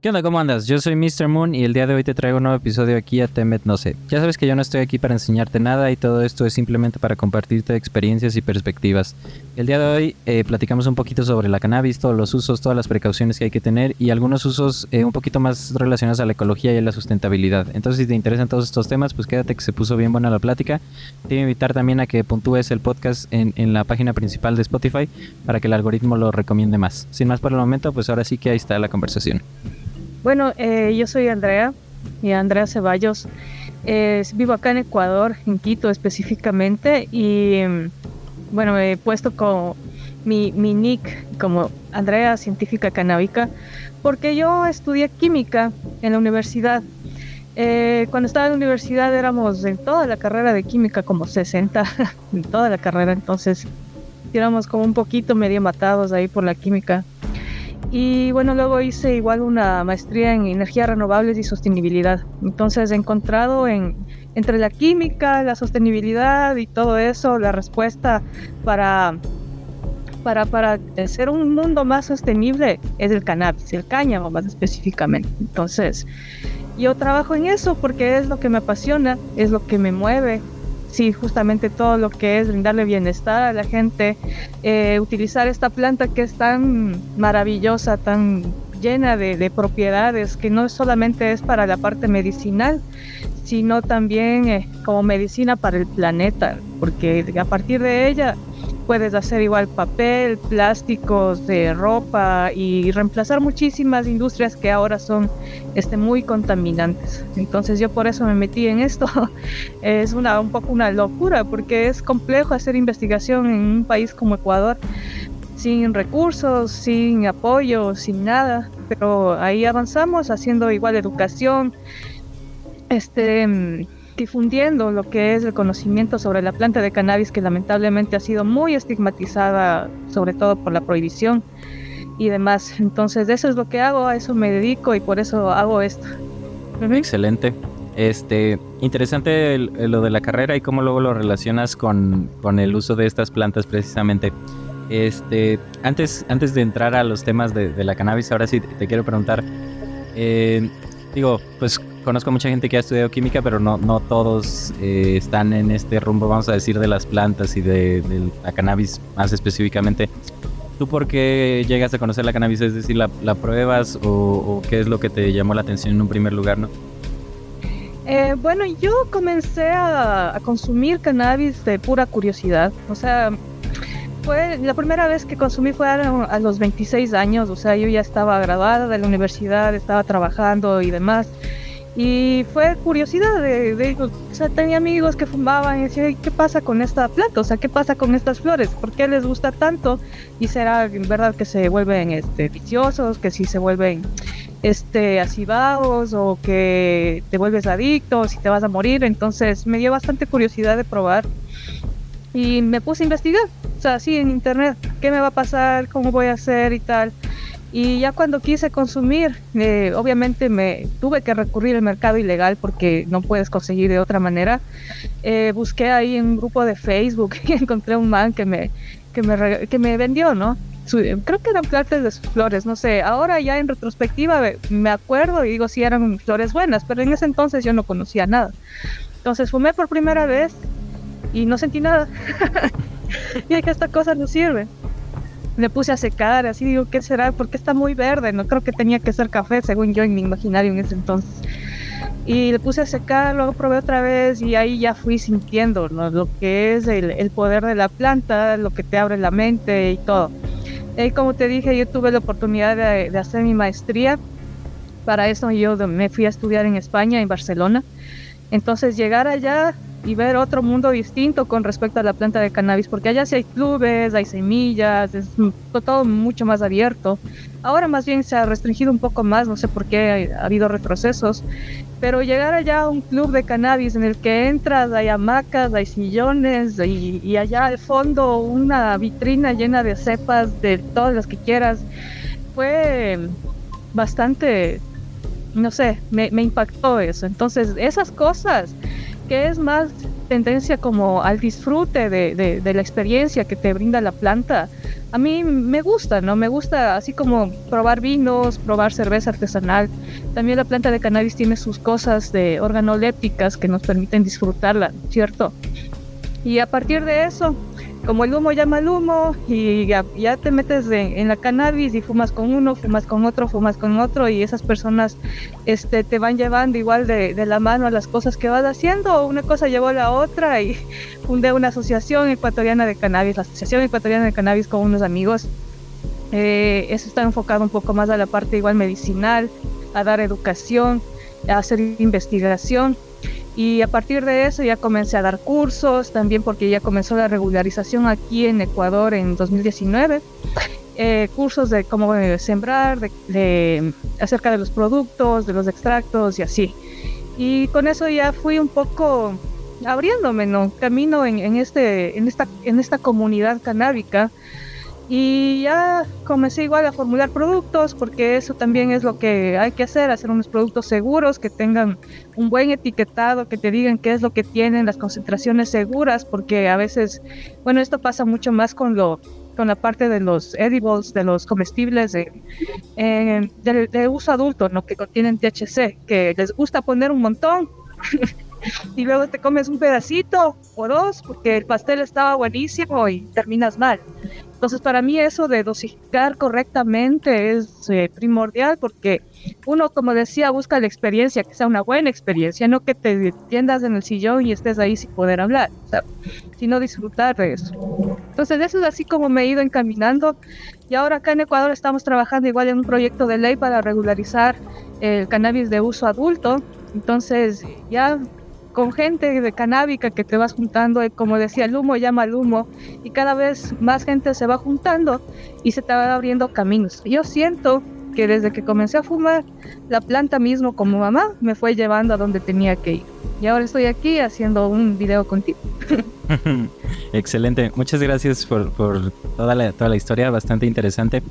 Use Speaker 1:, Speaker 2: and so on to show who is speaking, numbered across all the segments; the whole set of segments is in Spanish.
Speaker 1: ¿Qué onda? ¿Cómo andas? Yo soy Mr. Moon y el día de hoy te traigo un nuevo episodio aquí a Temet No sé. Ya sabes que yo no estoy aquí para enseñarte nada y todo esto es simplemente para compartirte experiencias y perspectivas. El día de hoy eh, platicamos un poquito sobre la cannabis, todos los usos, todas las precauciones que hay que tener y algunos usos eh, un poquito más relacionados a la ecología y a la sustentabilidad. Entonces si te interesan todos estos temas, pues quédate que se puso bien buena la plática. Te voy a invitar también a que puntúes el podcast en, en la página principal de Spotify para que el algoritmo lo recomiende más. Sin más por el momento, pues ahora sí que ahí está la conversación.
Speaker 2: Bueno, eh, yo soy Andrea, y Andrea Ceballos. vivo acá en Ecuador, en Quito específicamente, y mm, bueno, me he puesto como mi, mi nick como Andrea Científica Canábica, porque yo estudié química en la universidad. Eh, cuando estaba en la universidad éramos en toda la carrera de química como 60, en toda la carrera, entonces éramos como un poquito medio matados ahí por la química. Y bueno, luego hice igual una maestría en energías renovables y sostenibilidad. Entonces he encontrado en, entre la química, la sostenibilidad y todo eso, la respuesta para, para, para ser un mundo más sostenible es el cannabis, el cáñamo más específicamente. Entonces yo trabajo en eso porque es lo que me apasiona, es lo que me mueve, sí, justamente todo lo que es brindarle bienestar a la gente, eh, utilizar esta planta que es tan maravillosa, tan llena de, propiedades, que no solamente es para la parte medicinal, sino también eh, como medicina para el planeta, porque a partir de ella puedes hacer igual papel, plásticos de ropa y reemplazar muchísimas industrias que ahora son este, muy contaminantes. Entonces yo por eso me metí en esto. es una, un poco una locura porque es complejo hacer investigación en un país como Ecuador sin recursos, sin apoyo, sin nada, pero ahí avanzamos haciendo igual educación, este difundiendo lo que es el conocimiento sobre la planta de cannabis que lamentablemente ha sido muy estigmatizada, sobre todo por la prohibición y demás. Entonces eso es lo que hago, a eso me dedico y por eso hago esto.
Speaker 1: Excelente. Este, interesante lo de la carrera y cómo luego lo relacionas con, con el uso de estas plantas precisamente. Este, antes, antes de entrar a los temas de, de la cannabis, ahora sí te, quiero preguntar, eh, digo, pues conozco mucha gente que ha estudiado química, pero no, no todos eh, están en este rumbo, vamos a decir, de las plantas y de, la cannabis más específicamente. ¿Tú por qué llegas a conocer la cannabis? Es decir, ¿la, pruebas o, qué es lo que te llamó la atención en un primer lugar, no?
Speaker 2: Eh, bueno, yo comencé a, a, consumir cannabis de pura curiosidad. O sea, fue la primera vez que consumí fue a, los 26 años. O sea, yo ya estaba graduada de la universidad, estaba trabajando y demás. Y fue curiosidad de, o sea, tenía amigos que fumaban y decía, ¿qué pasa con esta planta? O sea, ¿qué pasa con estas flores? ¿Por qué les gusta tanto? Y será en verdad que se vuelven este, viciosos, que si se vuelven este, asivados o que te vuelves adicto, si te vas a morir. Entonces me dio bastante curiosidad de probar y me puse a investigar, o sea, así en internet, qué me va a pasar, cómo voy a hacer y tal. Y ya cuando quise consumir, eh, obviamente me tuve que recurrir al mercado ilegal porque no puedes conseguir de otra manera. Eh, busqué ahí en un grupo de Facebook y encontré un man que me, que me, que me vendió, ¿no? creo que eran plantas de flores, no sé. Ahora ya en retrospectiva me acuerdo y digo si eran flores buenas, pero en ese entonces yo no conocía nada. Entonces fumé por primera vez y no sentí nada. y que esta cosa no sirve me puse a secar, así digo, ¿qué será? Porque está muy verde, no creo que tenía que ser café, según yo en mi imaginario en ese entonces. Y le puse a secar, luego probé otra vez y ahí ya fui sintiendo lo que es el, poder de la planta, lo que te abre la mente y todo. Y como te dije, yo tuve la oportunidad de, de hacer mi maestría. Para eso yo me fui a estudiar en España, en Barcelona. Entonces llegar allá y ver otro mundo distinto con respecto a la planta de cannabis, porque allá sí hay clubes, hay semillas, es todo mucho más abierto. Ahora más bien se ha restringido un poco más, no sé por qué ha, habido retrocesos, pero llegar allá a un club de cannabis en el que entras, hay hamacas, hay sillones y, y allá al fondo una vitrina llena de cepas de todas las que quieras, fue bastante, no sé, me, me impactó eso. Entonces, esas cosas que es más tendencia como al disfrute de, la experiencia que te brinda la planta, a mí me gusta, ¿no? Me gusta así como probar vinos, probar cerveza artesanal. También la planta de cannabis tiene sus cosas de organolépticas que nos permiten disfrutarla, ¿cierto? Y a partir de eso, como el humo llama al humo y ya, te metes en la cannabis y fumas con uno, fumas con otro, fumas con otro y esas personas este, te van llevando igual de, la mano a las cosas que vas haciendo. Una cosa llevó a la otra y fundé una asociación ecuatoriana de cannabis, la Asociación Ecuatoriana de Cannabis con unos amigos. Eh, eso está enfocado un poco más a la parte igual medicinal, a dar educación, a hacer investigación y a partir de eso ya comencé a dar cursos, también porque ya comenzó la regularización aquí en Ecuador en 2019. Eh, cursos de cómo sembrar, de, acerca de los productos, de los extractos y así. Y con eso ya fui un poco abriéndome, ¿no? Camino en, en, este, en, esta, en esta comunidad canábica y ya comencé igual a formular productos porque eso también es lo que hay que hacer, hacer unos productos seguros que tengan un buen etiquetado, que te digan qué es lo que tienen, las concentraciones seguras, porque a veces, bueno, esto pasa mucho más con lo con la parte de los edibles, de los comestibles de, de uso adulto, ¿no? que contienen THC, que les gusta poner un montón y luego te comes un pedacito o dos porque el pastel estaba buenísimo y terminas mal. Entonces, para mí eso de dosificar correctamente es eh, primordial porque uno, como decía, busca la experiencia, que sea una buena experiencia, no que te tiendas en el sillón y estés ahí sin poder hablar, sino disfrutar de eso. Entonces, eso es así como me he ido encaminando. Y ahora acá en Ecuador estamos trabajando igual en un proyecto de ley para regularizar el cannabis de uso adulto. Entonces, ya con gente de canábica que te vas juntando, y como decía, el humo llama al humo, y cada vez más gente se va juntando y se te va abriendo caminos. Yo siento que desde que comencé a fumar, la planta mismo como mamá me fue llevando a donde tenía que ir. Y ahora estoy aquí haciendo un video contigo.
Speaker 1: Excelente, muchas gracias por, toda, la, toda la historia, bastante interesante.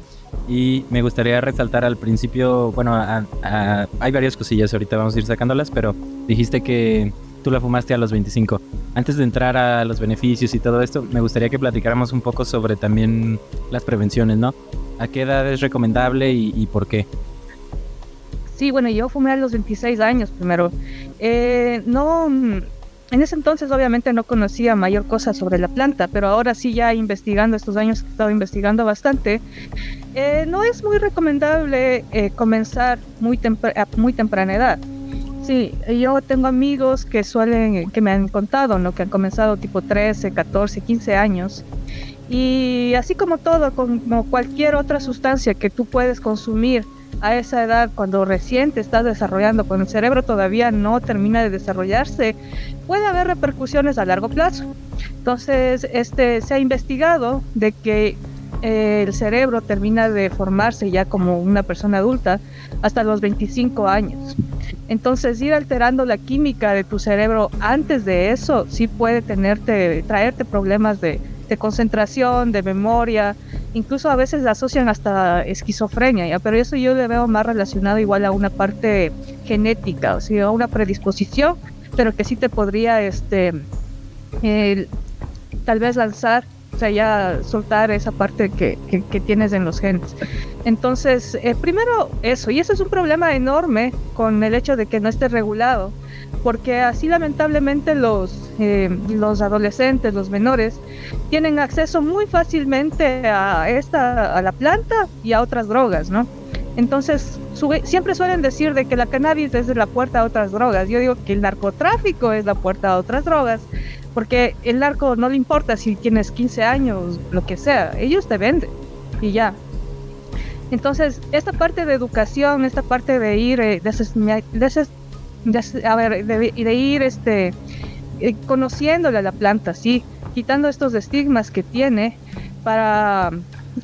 Speaker 1: Y me gustaría resaltar al principio, bueno, hay varias cosillas, ahorita vamos a ir sacándolas, pero dijiste que tú la fumaste a los 25. Antes de entrar a los beneficios y todo esto, me gustaría que platicáramos un poco sobre también las prevenciones, ¿no? ¿A qué edad es recomendable y, por qué?
Speaker 2: Sí, bueno, yo fumé a los 26 años primero. Eh, no, en ese entonces obviamente no conocía mayor cosa sobre la planta, pero ahora sí ya investigando, estos años he estado investigando bastante, eh, no es muy recomendable eh, comenzar a muy temprana edad. Sí, yo tengo amigos que suelen, que me han contado, ¿no? Que han comenzado tipo 13, 14, 15 años. Y así como todo, como cualquier otra sustancia que tú puedes consumir a esa edad, cuando recién te estás desarrollando, cuando el cerebro todavía no termina de desarrollarse, puede haber repercusiones a largo plazo. Entonces, este, se ha investigado de que el cerebro termina de formarse ya como una persona adulta hasta los 25 años. Entonces ir alterando la química de tu cerebro antes de eso sí puede tenerte, traerte problemas de, concentración, de memoria, incluso a veces asocian hasta esquizofrenia, ¿ya? pero eso yo le veo más relacionado igual a una parte genética, o sea, a una predisposición, pero que sí te podría este, tal vez lanzar o sea, ya soltar esa parte que, que, tienes en los genes. Entonces, eh, primero eso, y eso es un problema enorme con el hecho de que no esté regulado, porque así lamentablemente los, eh, los adolescentes, los menores, tienen acceso muy fácilmente a, esta, a la planta y a otras drogas, ¿no? Entonces, siempre suelen decir de que la cannabis es la puerta a otras drogas. Yo digo que el narcotráfico es la puerta a otras drogas, porque el narco no le importa si tienes 15 años, lo que sea, ellos te venden y ya. Entonces, esta parte de educación, esta parte de ir, eh, de, ir este, eh, conociéndole a la planta, ¿sí? quitando estos estigmas que tiene para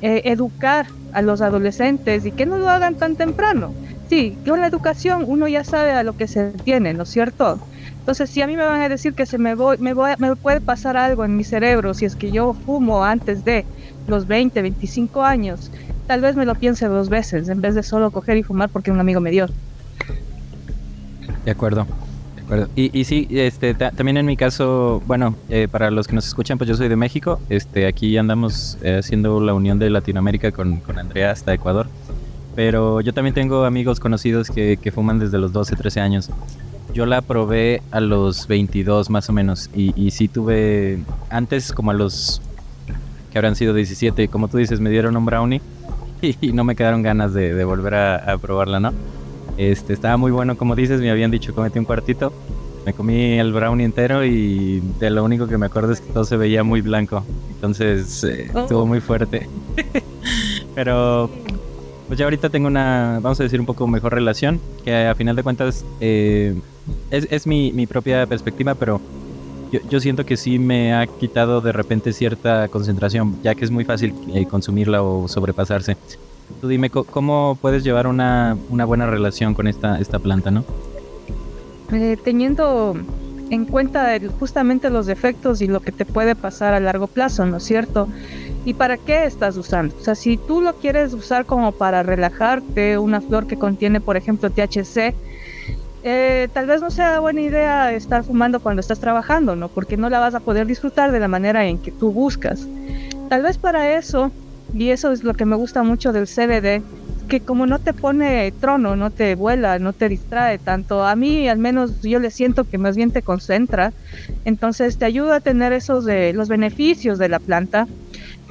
Speaker 2: eh, educar a los adolescentes y que no lo hagan tan temprano. Sí, con la educación uno ya sabe a lo que se tiene, ¿no es cierto? Entonces, si a mí me van a decir que se me, voy, me, voy, puede pasar algo en mi cerebro si es que yo fumo antes de los 20, 25 años, tal vez me lo piense dos veces en vez de solo coger y fumar porque un amigo me dio.
Speaker 1: De acuerdo. Y, y sí, este, también en mi caso, bueno, eh, para los que nos escuchan, pues yo soy de México. Este, aquí andamos eh, haciendo la unión de Latinoamérica con, Andrea hasta Ecuador. Pero yo también tengo amigos conocidos que, que, fuman desde los 12, 13 años. Yo la probé a los 22 más o menos. Y, y sí tuve, antes como a los que habrán sido 17, como tú dices, me dieron un brownie y, no me quedaron ganas de, de volver a, a probarla, ¿no? Este, estaba muy bueno, como dices, me habían dicho comete un cuartito. Me comí el brownie entero y de lo único que me acuerdo es que todo se veía muy blanco. Entonces eh, oh. estuvo muy fuerte. Pero pues ya ahorita tengo una, vamos a decir, un poco mejor relación, que a final de cuentas eh, es, es mi, mi, propia perspectiva, pero yo, yo, siento que sí me ha quitado de repente cierta concentración, ya que es muy fácil eh, consumirla o sobrepasarse. Tú dime, ¿cómo puedes llevar una, una buena relación con esta, esta planta, no?
Speaker 2: Eh, teniendo en cuenta justamente los defectos y lo que te puede pasar a largo plazo, ¿no es cierto? ¿Y para qué estás usando? O sea, si tú lo quieres usar como para relajarte, una flor que contiene, por ejemplo, THC, eh, tal vez no sea buena idea estar fumando cuando estás trabajando, ¿no? Porque no la vas a poder disfrutar de la manera en que tú buscas. Tal vez para eso y eso es lo que me gusta mucho del CBD, que como no te pone trono, no te vuela, no te distrae tanto, a mí al menos yo le siento que más bien te concentra, entonces te ayuda a tener esos los beneficios de la planta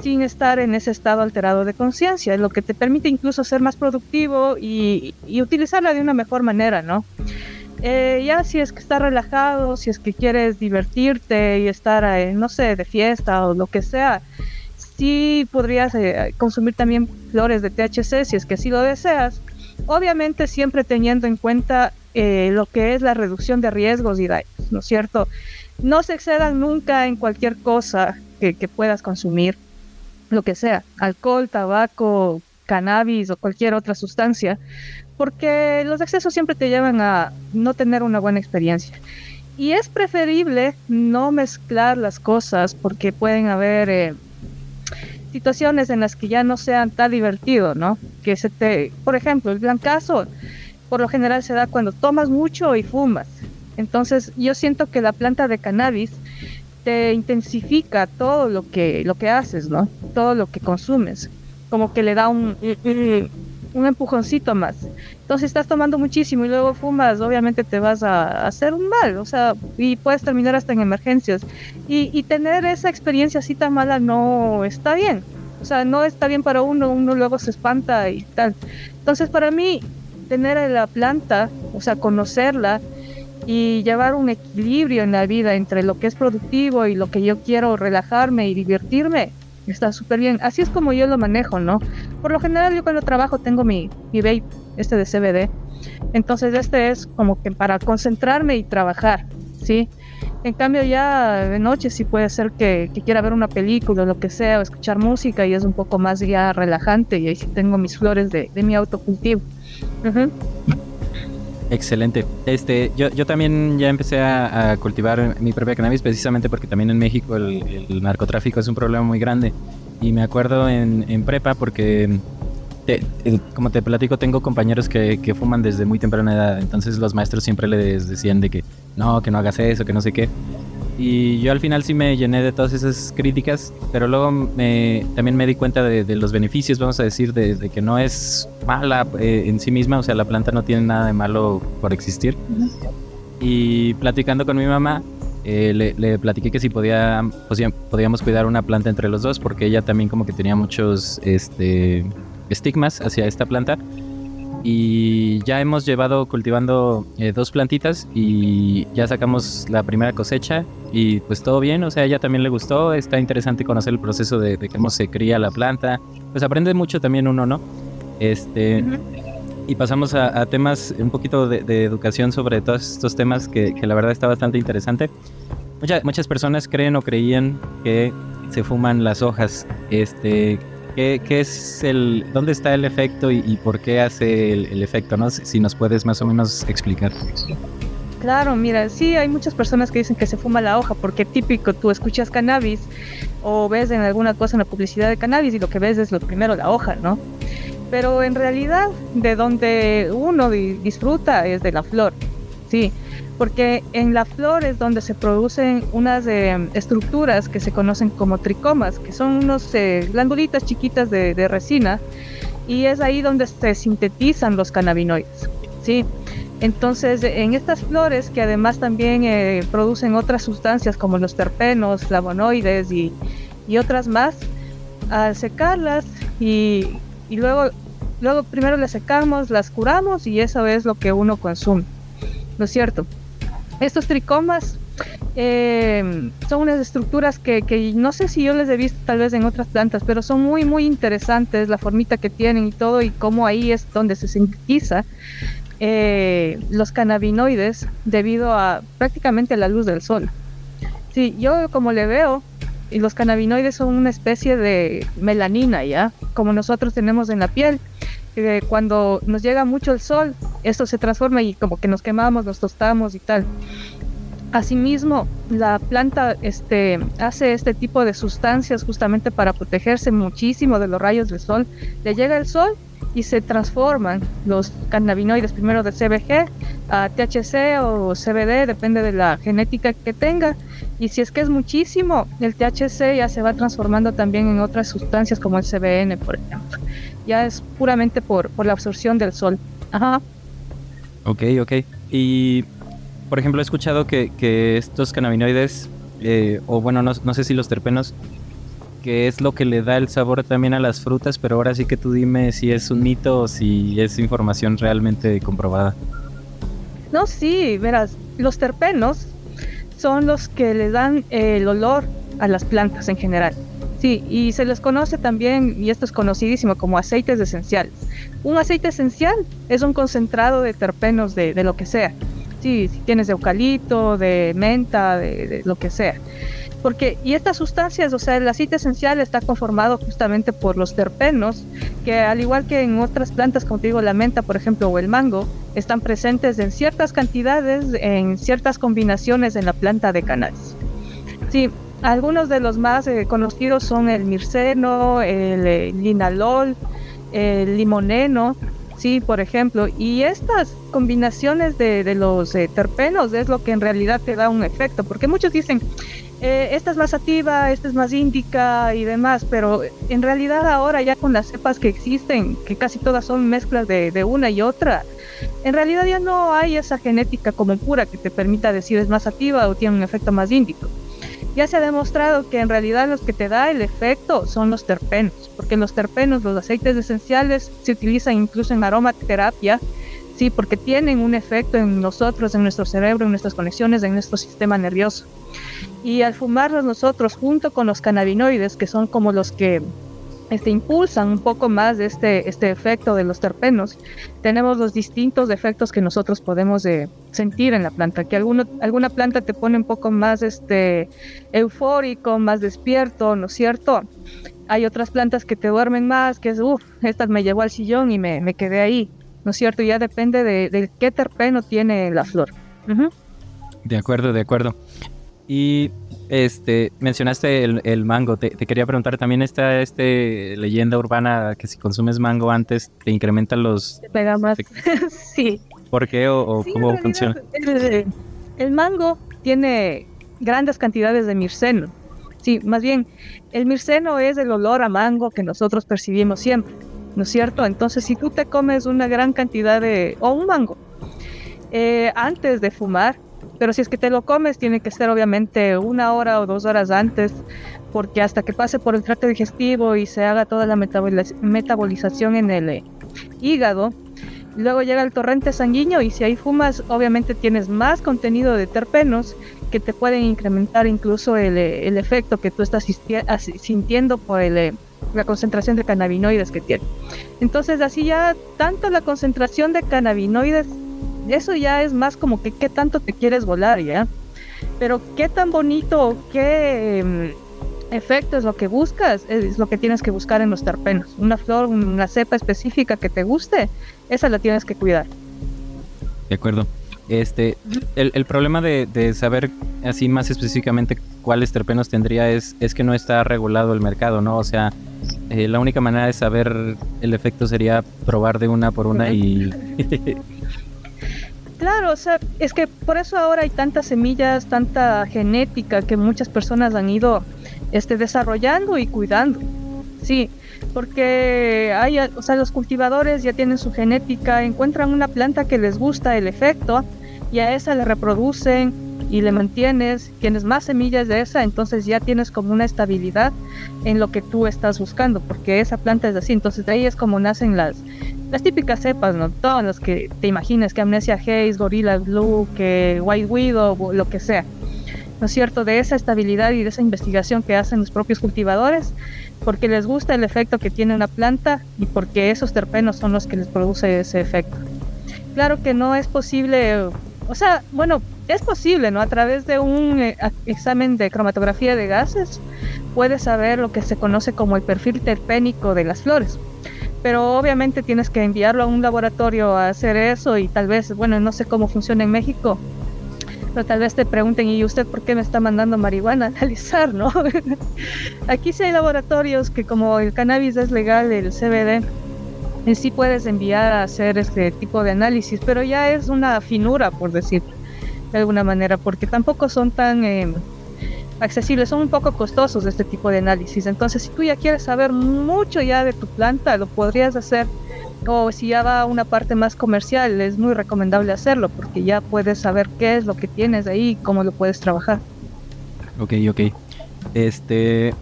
Speaker 2: sin estar en ese estado alterado de conciencia, lo que te permite incluso ser más productivo y, utilizarla de una mejor manera, ¿no? Eh, ya si es que estás relajado, si es que quieres divertirte y estar, eh, no sé, de fiesta o lo que sea, sí podrías eh, consumir también flores de THC si es que así lo deseas. Obviamente siempre teniendo en cuenta eh, lo que es la reducción de riesgos y daños, ¿no es cierto? No se excedan nunca en cualquier cosa que, que puedas consumir, lo que sea, alcohol, tabaco, cannabis o cualquier otra sustancia, porque los excesos siempre te llevan a no tener una buena experiencia. Y es preferible no mezclar las cosas porque pueden haber eh, situaciones en las que ya no sean tan divertido, ¿no? Que se te, por ejemplo, el gran caso por lo general se da cuando tomas mucho y fumas. Entonces, yo siento que la planta de cannabis te intensifica todo lo que lo que haces, ¿no? Todo lo que consumes, como que le da un un empujoncito más. Entonces estás tomando muchísimo y luego fumas, obviamente te vas a, hacer un mal, o sea, y puedes terminar hasta en emergencias. Y, y, tener esa experiencia así tan mala no está bien. O sea, no está bien para uno, uno luego se espanta y tal. Entonces para mí, tener la planta, o sea, conocerla y llevar un equilibrio en la vida entre lo que es productivo y lo que yo quiero relajarme y divertirme, está súper bien. Así es como yo lo manejo, ¿no? Por lo general yo cuando trabajo tengo mi, mi vape, este de CBD. Entonces este es como que para concentrarme y trabajar, ¿sí? En cambio ya de noche sí puede ser que, quiera ver una película o lo que sea, o escuchar música y es un poco más ya relajante y ahí tengo mis flores de, de mi autocultivo. Uh
Speaker 1: Excelente. Este, yo, yo también ya empecé a, cultivar mi propia cannabis precisamente porque también en México el, narcotráfico es un problema muy grande. Y me acuerdo en, prepa porque, como te platico, tengo compañeros que, que, fuman desde muy temprana edad. Entonces los maestros siempre les decían de que no, que no hagas eso, que no sé qué. Y yo al final sí me llené de todas esas críticas, pero luego me, también me di cuenta de, los beneficios, vamos a decir, de, que no es mala eh, en sí misma, o sea, la planta no tiene nada de malo por existir. Y platicando con mi mamá, eh, le, le, platiqué que si podía, pues, podíamos cuidar una planta entre los dos, porque ella también como que tenía muchos este, estigmas hacia esta planta y ya hemos llevado cultivando eh, dos plantitas y ya sacamos la primera cosecha y pues todo bien, o sea, a ella también le gustó, está interesante conocer el proceso de, cómo se cría la planta, pues aprende mucho también uno, ¿no? Este, Y pasamos a, temas, un poquito de, educación sobre todos estos temas que, que la verdad está bastante interesante. muchas personas creen o creían que se fuman las hojas, este, ¿Qué, es el, dónde está el efecto y, por qué hace el, efecto, no? Si nos puedes más o menos explicar.
Speaker 2: Claro, mira, sí hay muchas personas que dicen que se fuma la hoja porque típico, tú escuchas cannabis o ves en alguna cosa en la publicidad de cannabis y lo que ves es lo primero la hoja, ¿no? Pero en realidad de donde uno disfruta es de la flor, sí porque en la flor es donde se producen unas eh, estructuras que se conocen como tricomas, que son unos eh, glandulitas chiquitas de, de, resina, y es ahí donde se sintetizan los cannabinoides. ¿sí? Entonces, en estas flores, que además también eh, producen otras sustancias como los terpenos, flavonoides y, y otras más, al secarlas y, y luego, luego primero las secamos, las curamos y eso es lo que uno consume. ¿No es cierto? Estos tricomas eh, son unas estructuras que, no sé si yo les he visto tal vez en otras plantas, pero son muy, muy interesantes la formita que tienen y todo y cómo ahí es donde se sintetiza eh, los cannabinoides debido a prácticamente la luz del sol. Sí, yo como le veo, y los cannabinoides son una especie de melanina, ¿ya? Como nosotros tenemos en la piel. Que cuando nos llega mucho el sol, esto se transforma y como que nos quemamos, nos tostamos y tal. Asimismo, la planta este, hace este tipo de sustancias justamente para protegerse muchísimo de los rayos del sol. Le llega el sol y se transforman los cannabinoides primero de CBG a THC o CBD, depende de la genética que tenga. Y si es que es muchísimo, el THC ya se va transformando también en otras sustancias como el CBN, por ejemplo. Ya es puramente por, por la absorción del sol. Ajá.
Speaker 1: Ok, ok. Y por ejemplo, he escuchado que, que estos cannabinoides, eh, o bueno, no, no, sé si los terpenos, que es lo que le da el sabor también a las frutas, pero ahora sí que tú dime si es un mito o si es información realmente comprobada.
Speaker 2: No, sí, verás, los terpenos son los que le dan el olor a las plantas en general. Sí, y se les conoce también, y esto es conocidísimo, como aceites esenciales. Un aceite esencial es un concentrado de terpenos de, de lo que sea si tienes de eucalipto, de menta, de, lo que sea. Porque, y estas sustancias, o sea, el aceite esencial está conformado justamente por los terpenos, que al igual que en otras plantas, como te digo, la menta, por ejemplo, o el mango, están presentes en ciertas cantidades, en ciertas combinaciones en la planta de cannabis. Sí, algunos de los más eh, conocidos son el mirceno, el eh, linalol, el limoneno, Sí, por ejemplo, y estas combinaciones de, los eh, terpenos es lo que en realidad te da un efecto, porque muchos dicen, eh, esta es más sativa, esta es más índica y demás, pero en realidad ahora ya con las cepas que existen, que casi todas son mezclas de, de una y otra, en realidad ya no hay esa genética como pura que te permita decir es más sativa o tiene un efecto más índico ya se ha demostrado que en realidad los que te da el efecto son los terpenos, porque los terpenos, los aceites esenciales, se utilizan incluso en aromaterapia, sí, porque tienen un efecto en nosotros, en nuestro cerebro, en nuestras conexiones, en nuestro sistema nervioso. Y al fumarlos nosotros junto con los cannabinoides, que son como los que este, impulsan un poco más este, este efecto de los terpenos, tenemos los distintos efectos que nosotros podemos eh, sentir en la planta, que alguno, alguna planta te pone un poco más este, eufórico, más despierto, ¿no es cierto? Hay otras plantas que te duermen más, que es, uff, esta me llevó al sillón y me, me, quedé ahí, ¿no es cierto? Ya depende de, de qué terpeno tiene la flor. Uh -huh.
Speaker 1: De acuerdo, de acuerdo. Y este, mencionaste el, mango. Te, quería preguntar, también está este leyenda urbana que si consumes mango antes te incrementan los.
Speaker 2: Te pega más. sí.
Speaker 1: ¿Por qué o, cómo funciona?
Speaker 2: El, mango tiene grandes cantidades de mirceno. Sí, más bien, el mirceno es el olor a mango que nosotros percibimos siempre, ¿no es cierto? Entonces, si tú te comes una gran cantidad de, o un mango, eh, antes de fumar, pero si es que te lo comes, tiene que ser obviamente una hora o dos horas antes, porque hasta que pase por el tracto digestivo y se haga toda la metabolización en el eh, hígado, luego llega el torrente sanguíneo y si ahí fumas, obviamente tienes más contenido de terpenos que te pueden incrementar incluso el, eh, el efecto que tú estás sintiendo por el, eh, la concentración de cannabinoides que tiene. Entonces así ya tanto la concentración de cannabinoides eso ya es más como que qué tanto te quieres volar, ¿ya? Pero qué tan bonito, qué um, efecto es lo que buscas, es lo que tienes que buscar en los terpenos. Una flor, una cepa específica que te guste, esa la tienes que cuidar.
Speaker 1: De acuerdo. Este, el, el problema de, de, saber así más específicamente cuáles terpenos tendría es, es que no está regulado el mercado, ¿no? O sea, eh, la única manera de saber el efecto sería probar de una por una y...
Speaker 2: Claro, o sea, es que por eso ahora hay tantas semillas, tanta genética que muchas personas han ido este, desarrollando y cuidando. Sí, porque hay, o sea, los cultivadores ya tienen su genética, encuentran una planta que les gusta el efecto y a esa le reproducen y le mantienes, tienes más semillas de esa, entonces ya tienes como una estabilidad en lo que tú estás buscando, porque esa planta es así, entonces de ahí es como nacen las, las típicas cepas, ¿no? Todas las que te imagines, que Amnesia Haze, Gorilla Blue, que White Widow, lo que sea. ¿No es cierto? De esa estabilidad y de esa investigación que hacen los propios cultivadores, porque les gusta el efecto que tiene una planta y porque esos terpenos son los que les produce ese efecto. Claro que no es posible, o sea, bueno, es posible, ¿no? A través de un eh, examen de cromatografía de gases puedes saber lo que se conoce como el perfil terpénico de las flores pero obviamente tienes que enviarlo a un laboratorio a hacer eso y tal vez, bueno, no sé cómo funciona en México, pero tal vez te pregunten, ¿y usted por qué me está mandando marihuana a analizar, no? Aquí sí hay laboratorios que como el cannabis es legal, el CBD, en sí puedes enviar a hacer este tipo de análisis, pero ya es una finura, por decir de alguna manera, porque tampoco son tan... Eh, accesibles, son un poco costosos este tipo de análisis. Entonces, si tú ya quieres saber mucho ya de tu planta, lo podrías hacer. O si ya va a una parte más comercial, es muy recomendable hacerlo porque ya puedes saber qué es lo que tienes ahí y cómo lo puedes trabajar.
Speaker 1: Ok, ok. Este,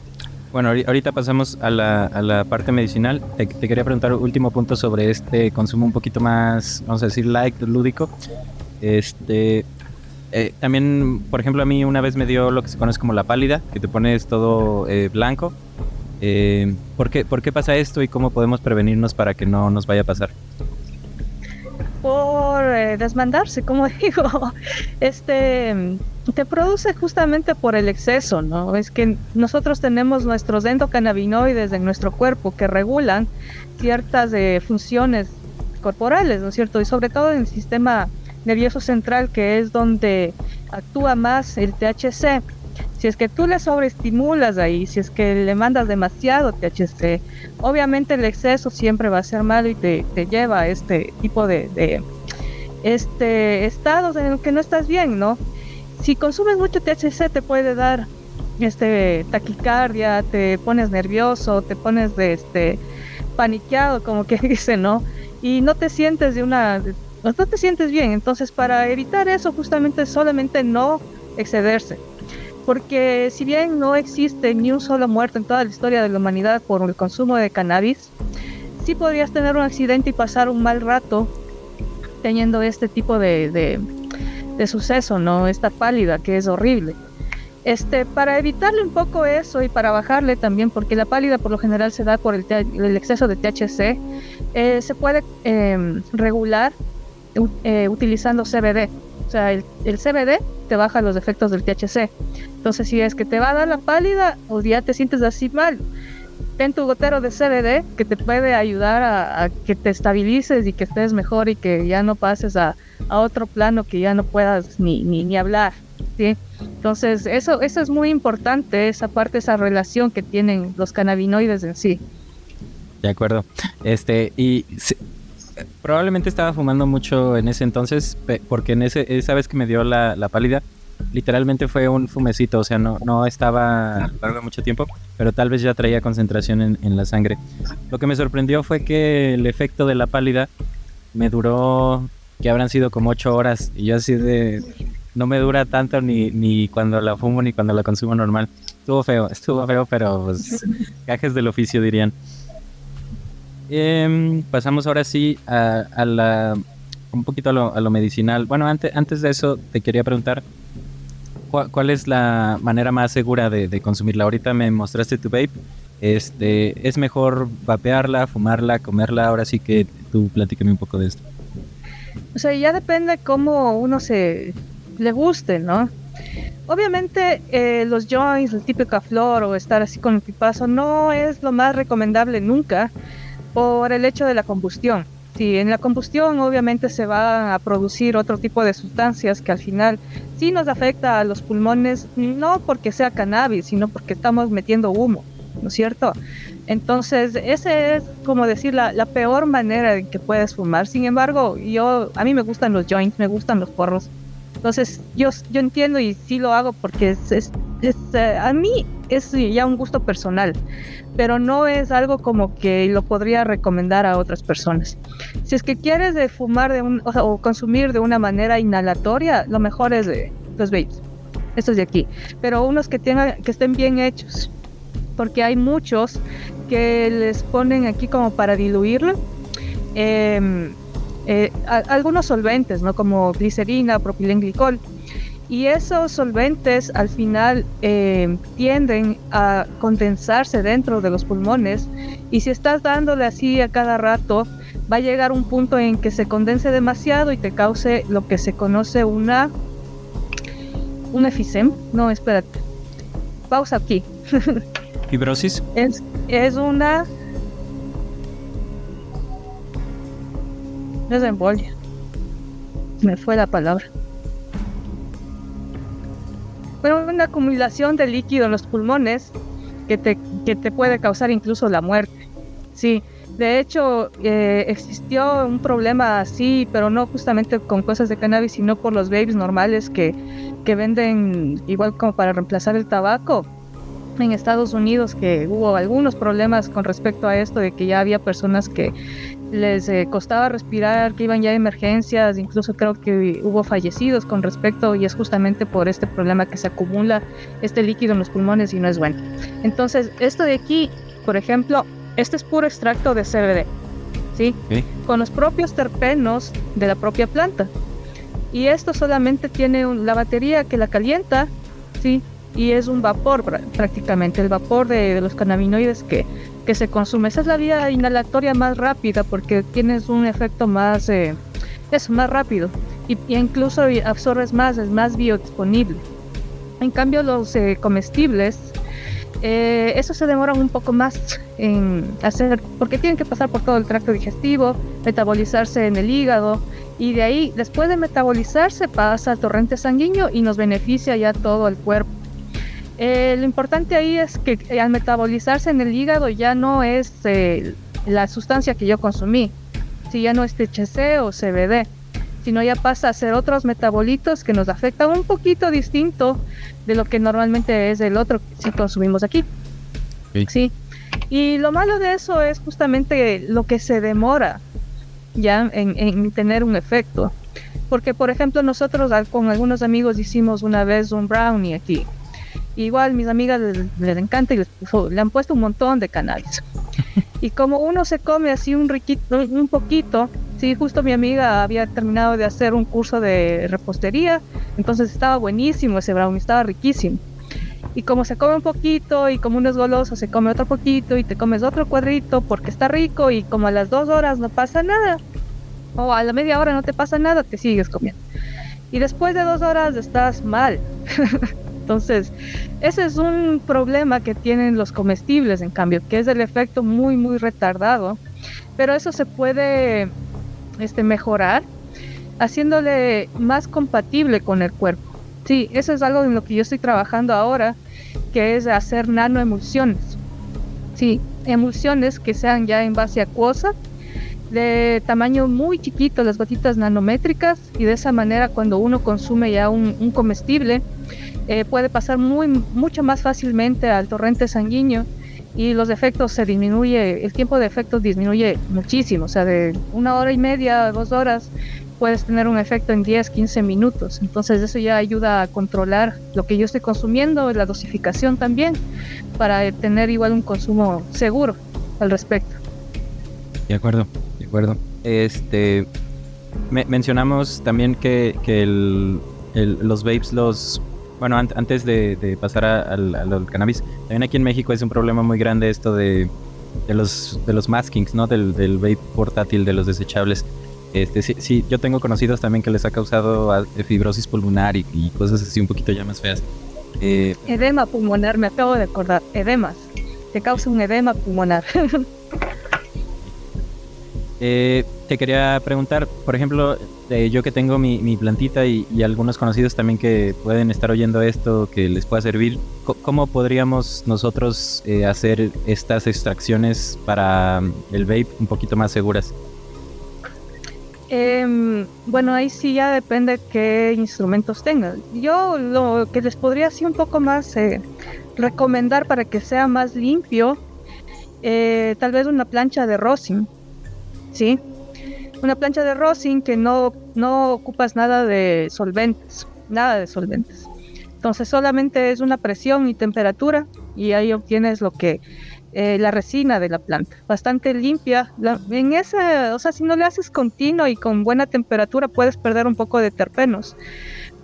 Speaker 1: bueno, ahorita pasamos a la, a la parte medicinal. Te, te, quería preguntar un último punto sobre este consumo un poquito más, vamos a decir, light, lúdico. Este, eh, también, por ejemplo, a mí una vez me dio lo que se conoce como la pálida, que te pones todo eh, blanco. Eh, ¿por, qué, ¿Por qué pasa esto y cómo podemos prevenirnos para que no nos vaya a pasar?
Speaker 2: Por desmandarse, como digo, este te produce justamente por el exceso, ¿no? Es que nosotros tenemos nuestros endocannabinoides en nuestro cuerpo que regulan ciertas funciones corporales, ¿no es cierto? Y sobre todo en el sistema nervioso central, que es donde actúa más el THC. Si es que tú le sobreestimulas ahí, si es que le mandas demasiado THC, obviamente el exceso siempre va a ser malo y te, lleva a este tipo de, este estados en el que no estás bien, ¿no? Si consumes mucho THC te puede dar este taquicardia, te pones nervioso, te pones de este paniqueado, como que dice, ¿no? Y no te sientes de una no te sientes bien. Entonces, para evitar eso, justamente solamente no excederse. Porque si bien no existe ni un solo muerto en toda la historia de la humanidad por el consumo de cannabis, sí podrías tener un accidente y pasar un mal rato teniendo este tipo de, de, suceso, ¿no? Esta pálida que es horrible. Este, para evitarle un poco eso y para bajarle también, porque la pálida por lo general se da por el, el exceso de THC, eh, se puede em, regular eh, utilizando CBD. O sea, el, CBD te baja los efectos del THC. Entonces, si es que te va a dar la pálida o ya te sientes así mal, ten tu gotero de CBD que te puede ayudar a, que te estabilices y que estés mejor y que ya no pases a, otro plano que ya no puedas ni, ni, ni hablar. ¿sí? Entonces, eso, eso es muy importante, esa parte, esa relación que tienen los cannabinoides en sí.
Speaker 1: De acuerdo. Este, y probablemente estaba fumando mucho en ese entonces, porque en ese, esa vez que me dio la, la pálida, literalmente fue un fumecito, o sea, no, no estaba a largo de mucho tiempo, pero tal vez ya traía concentración en, en, la sangre. Lo que me sorprendió fue que el efecto de la pálida me duró, que habrán sido como ocho horas, y yo así de, no me dura tanto ni, ni cuando la fumo ni cuando la consumo normal. Estuvo feo, estuvo feo, pero pues, cajes del oficio dirían. Em, pasamos ahora sí a, la un poquito a lo, medicinal. Bueno, antes, antes de eso te quería preguntar ¿cuál, es la manera más segura de, consumirla. Ahorita me mostraste tu vape. Este, ¿Es mejor vapearla, fumarla, comerla? Ahora sí que tú platícame un poco de esto.
Speaker 2: O sea, ya depende cómo uno se le guste, ¿no? Obviamente eh, los joints, el típica flor o estar así con el pipazo no es lo más recomendable nunca por el hecho de la combustión. Si en la combustión obviamente se va a producir otro tipo de sustancias que al final sí nos afecta a los pulmones, no porque sea cannabis, sino porque estamos metiendo humo. ¿no es cierto? Entonces, esa es como decir la, la, peor manera en que puedes fumar. Sin embargo, yo a mí me gustan los joints, me gustan los porros. Entonces, yo, yo entiendo y sí lo hago porque es, es, eh, a mí es ya un gusto personal, pero no es algo como que lo podría recomendar a otras personas. Si es que quieres fumar de un, o, consumir de una manera inhalatoria, lo mejor es de los vapes, estos de aquí, pero unos que tengan, que estén bien hechos, porque hay muchos que les ponen aquí como para diluirlo. Eh, eh, algunos solventes, ¿no? Como glicerina, propilenglicol. Y esos solventes al final eh, tienden a condensarse dentro de los pulmones y si estás dándole así a cada rato, va a llegar un punto en que se condense demasiado y te cause lo que se conoce una... un efisem. No, espérate. Pausa aquí.
Speaker 1: ¿Fibrosis?
Speaker 2: Es, es una es embolia. Me fue la palabra. Bueno, una acumulación de líquido en los pulmones que te, que te puede causar incluso la muerte. Sí, de hecho eh, existió un problema así, pero no justamente con cosas de cannabis, sino por los babies normales que, que venden igual como para reemplazar el tabaco en Estados Unidos que hubo algunos problemas con respecto a esto de que ya había personas que les eh, costaba respirar, que iban ya a emergencias, incluso creo que hubo fallecidos con respecto y es justamente por este problema que se acumula este líquido en los pulmones y no es bueno. Entonces, esto de aquí, por ejemplo, este es puro extracto de CBD, ¿sí? Con los propios terpenos de la propia planta. Y esto solamente tiene la batería que la calienta, ¿sí? Y es un vapor prácticamente, el vapor de, de los cannabinoides que que se consume. Esa es la vía inhalatoria más rápida porque tienes un efecto más, eh, más rápido y, incluso absorbes más, es más biodisponible. En cambio los eh, comestibles, eh, eso se demora un poco más en hacer porque tienen que pasar por todo el tracto digestivo, metabolizarse en el hígado y de ahí, después de metabolizarse, pasa al torrente sanguíneo y nos beneficia ya todo el cuerpo. Eh, lo importante ahí es que eh, al metabolizarse en el hígado ya no es eh, la sustancia que yo consumí, si ya no es THC o CBD, sino ya pasa a ser otros metabolitos que nos afectan un poquito distinto de lo que normalmente es el otro si consumimos aquí. Sí. Y lo malo de eso es justamente lo que se demora ya en, en tener un efecto. Porque, por ejemplo, nosotros con algunos amigos hicimos una vez un brownie aquí igual mis amigas les, encanta y les le han puesto un montón de cannabis. y como uno se come así un riquito, un poquito, sí, justo mi amiga había terminado de hacer un curso de repostería, entonces estaba buenísimo ese brownie, estaba riquísimo. Y como se come un poquito y como uno es goloso, se come otro poquito y te comes otro cuadrito porque está rico y como a las dos horas no pasa nada, o a la media hora no te pasa nada, te sigues comiendo. Y después de dos horas estás mal. Entonces, ese es un problema que tienen los comestibles, en cambio, que es el efecto muy, muy retardado. Pero eso se puede este, mejorar haciéndole más compatible con el cuerpo. Sí, eso es algo en lo que yo estoy trabajando ahora, que es hacer nanoemulsiones. Sí, emulsiones que sean ya en base acuosa, de tamaño muy chiquito, las gotitas nanométricas, y de esa manera cuando uno consume ya un, un comestible, eh, puede pasar muy, mucho más fácilmente al torrente sanguíneo y los efectos se disminuye, el tiempo de efectos disminuye muchísimo, o sea, de una hora y media, dos horas, puedes tener un efecto en 10, 15 minutos. Entonces eso ya ayuda a controlar lo que yo estoy consumiendo, la dosificación también, para tener igual un consumo seguro al respecto.
Speaker 1: De acuerdo, de acuerdo. Este, mencionamos también que, que el, los vapes los bueno, antes de, pasar al, cannabis, también aquí en México es un problema muy grande esto de, los, de los maskings, ¿no? Del, del vape portátil, de los desechables. Este, sí, sí, yo tengo conocidos también que les ha causado ah, fibrosis pulmonar y, cosas así un poquito ya más feas.
Speaker 2: Eh, edema pulmonar, me acabo de acordar, edemas. Te causa un edema pulmonar.
Speaker 1: Eh, te quería preguntar, por ejemplo, este, yo que tengo mi, plantita y, algunos conocidos también que pueden estar oyendo esto, que les pueda servir, ¿cómo podríamos nosotros eh, hacer estas extracciones para mm, el vape un poquito más seguras?
Speaker 2: Em, bueno, ahí sí ya depende qué instrumentos tengan. Yo lo que les podría así un poco más eh, recomendar para que sea más limpio, eh, tal vez una plancha de rosin, ¿sí? Una plancha de rosin que no, no ocupas nada de solventes, nada de solventes. Entonces solamente es una presión y temperatura y ahí obtienes lo que eh, la resina de la planta, bastante limpia. en ese, o sea, si no le haces continuo y con buena temperatura, puedes perder un poco de terpenos.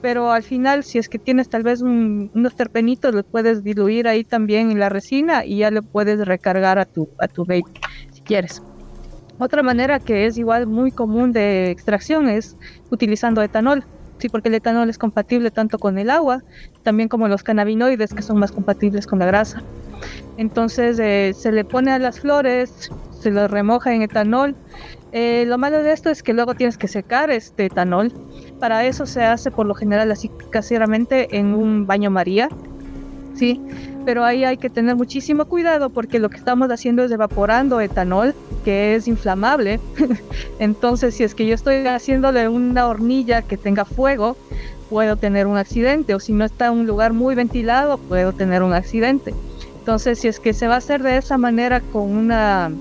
Speaker 2: Pero al final, si es que tienes tal vez unos terpenitos, los puedes diluir ahí también en la resina y ya le puedes recargar a tu, a tu si quieres. Otra manera que es igual muy común de extracción es utilizando etanol. Sí, porque el etanol es compatible tanto con el agua, también como los cannabinoides que son más compatibles con la grasa. Entonces eh, se le pone a las flores, se lo remoja en etanol. Eh, lo malo de esto es que luego tienes que secar este etanol. Para eso se hace por lo general así caseramente en un baño María. Sí, pero ahí hay que tener muchísimo cuidado porque lo que estamos haciendo es evaporando etanol, que es inflamable. Entonces, si es que yo estoy haciéndole una hornilla que tenga fuego, puedo tener un accidente. O si no está en un lugar muy ventilado, puedo tener un accidente. Entonces, si es que se va a hacer de esa manera con una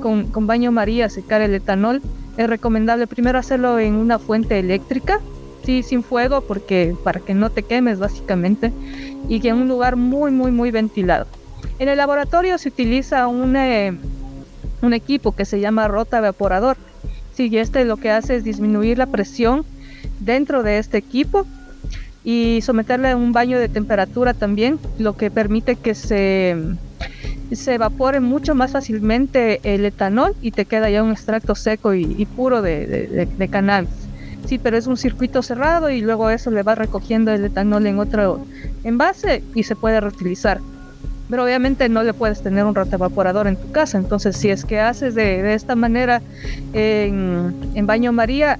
Speaker 2: con, baño María, secar el etanol, es recomendable primero hacerlo en una fuente eléctrica, sí, sin fuego, porque para que no te quemes básicamente, y que en un lugar muy, muy, muy ventilado. En el laboratorio se utiliza un, eh, un equipo que se llama rota evaporador. Sí, y este lo que hace es disminuir la presión dentro de este equipo y someterle a un baño de temperatura también, lo que permite que se, se evapore mucho más fácilmente el etanol y te queda ya un extracto seco y, puro de, de. Sí, pero es un circuito cerrado y luego eso le va recogiendo el etanol en otro envase y se puede reutilizar. Pero obviamente no le puedes tener un evaporador en tu casa. Entonces, si es que haces de, esta manera en, en baño María,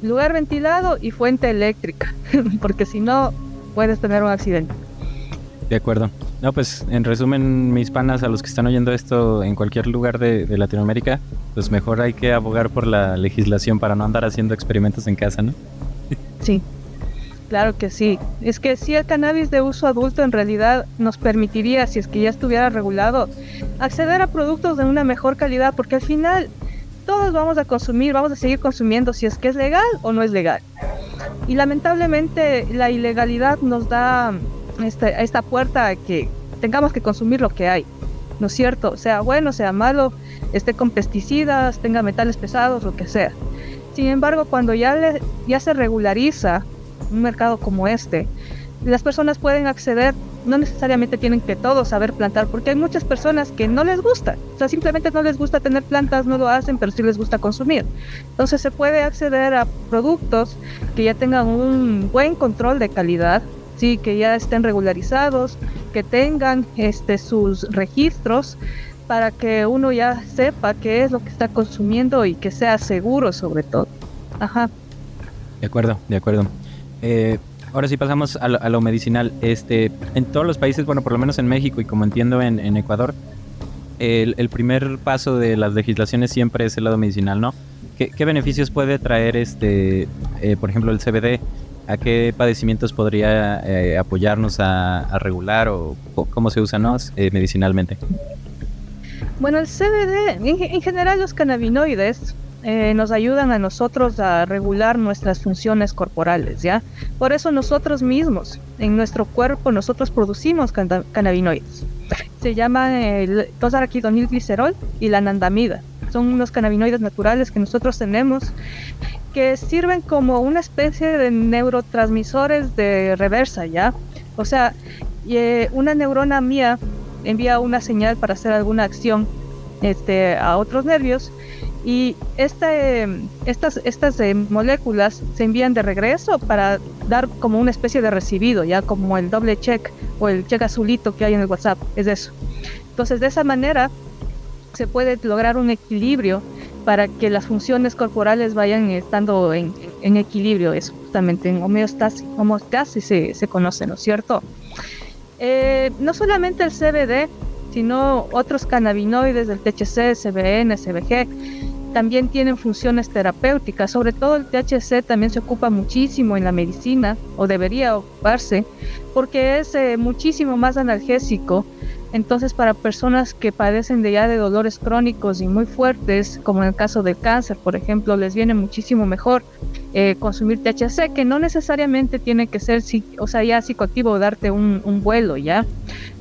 Speaker 2: lugar ventilado y fuente eléctrica, porque si no puedes tener un accidente.
Speaker 1: De acuerdo. No, pues en resumen, mis panas, a los que están oyendo esto en cualquier lugar de, Latinoamérica, pues mejor hay que abogar por la legislación para no andar haciendo experimentos en casa, ¿no?
Speaker 2: Sí, claro que sí. Es que si el cannabis de uso adulto en realidad nos permitiría, si es que ya estuviera regulado, acceder a productos de una mejor calidad, porque al final todos vamos a consumir, vamos a seguir consumiendo si es que es legal o no es legal. Y lamentablemente la ilegalidad nos da esta, esta puerta a que tengamos que consumir lo que hay, ¿no es cierto? Sea bueno, sea malo, esté con pesticidas, tenga metales pesados, lo que sea. Sin embargo, cuando ya, ya se regulariza un mercado como este, las personas pueden acceder no necesariamente tienen que todos saber plantar, porque hay muchas personas que no les gusta, o sea, simplemente no les gusta tener plantas, no lo hacen, pero sí les gusta consumir. Entonces se puede acceder a productos que ya tengan un buen control de calidad, sí, que ya estén regularizados, que tengan este, sus registros para que uno ya sepa qué es lo que está consumiendo y que sea seguro sobre todo. Ajá.
Speaker 1: De acuerdo, de acuerdo. Eh, Ahora sí pasamos a lo, medicinal. Este, en todos los países, bueno, por lo menos en México y como entiendo en, Ecuador, el, primer paso de las legislaciones siempre es el lado medicinal, ¿no? ¿Qué, beneficios puede traer, este, eh, por ejemplo, el CBD? ¿A qué padecimientos podría eh, apoyarnos a, regular o, cómo se usa ¿no? Eh, medicinalmente?
Speaker 2: Bueno, el CBD, en general los cannabinoides, eh, nos ayudan a nosotros a regular nuestras funciones corporales, ¿ya? Por eso nosotros mismos, en nuestro cuerpo, nosotros producimos cannabinoides. Se llaman el 2 glicerol y la anandamida. Son unos cannabinoides naturales que nosotros tenemos que sirven como una especie de neurotransmisores de reversa, ¿ya? O sea, eh, una neurona mía envía una señal para hacer alguna acción este, a otros nervios y este, estas, estas eh, moléculas se envían de regreso para dar como una especie de recibido, ya como el doble check o el check azulito que hay en el WhatsApp, es eso. Entonces de esa manera se puede lograr un equilibrio para que las funciones corporales vayan estando en, equilibrio, es justamente en homeostasis, homeostasis se, se conoce, ¿no es cierto? Eh, no solamente el CBD, sino otros cannabinoides del THC, CBN, CBG, también tienen funciones terapéuticas. Sobre todo el THC también se ocupa muchísimo en la medicina, o debería ocuparse, porque es eh, muchísimo más analgésico entonces, para personas que padecen de ya de dolores crónicos y muy fuertes, como en el caso del cáncer, por ejemplo, les viene muchísimo mejor eh, consumir THC, que no necesariamente tiene que ser, o sea, ya psicoactivo o darte un, un, vuelo, ¿ya?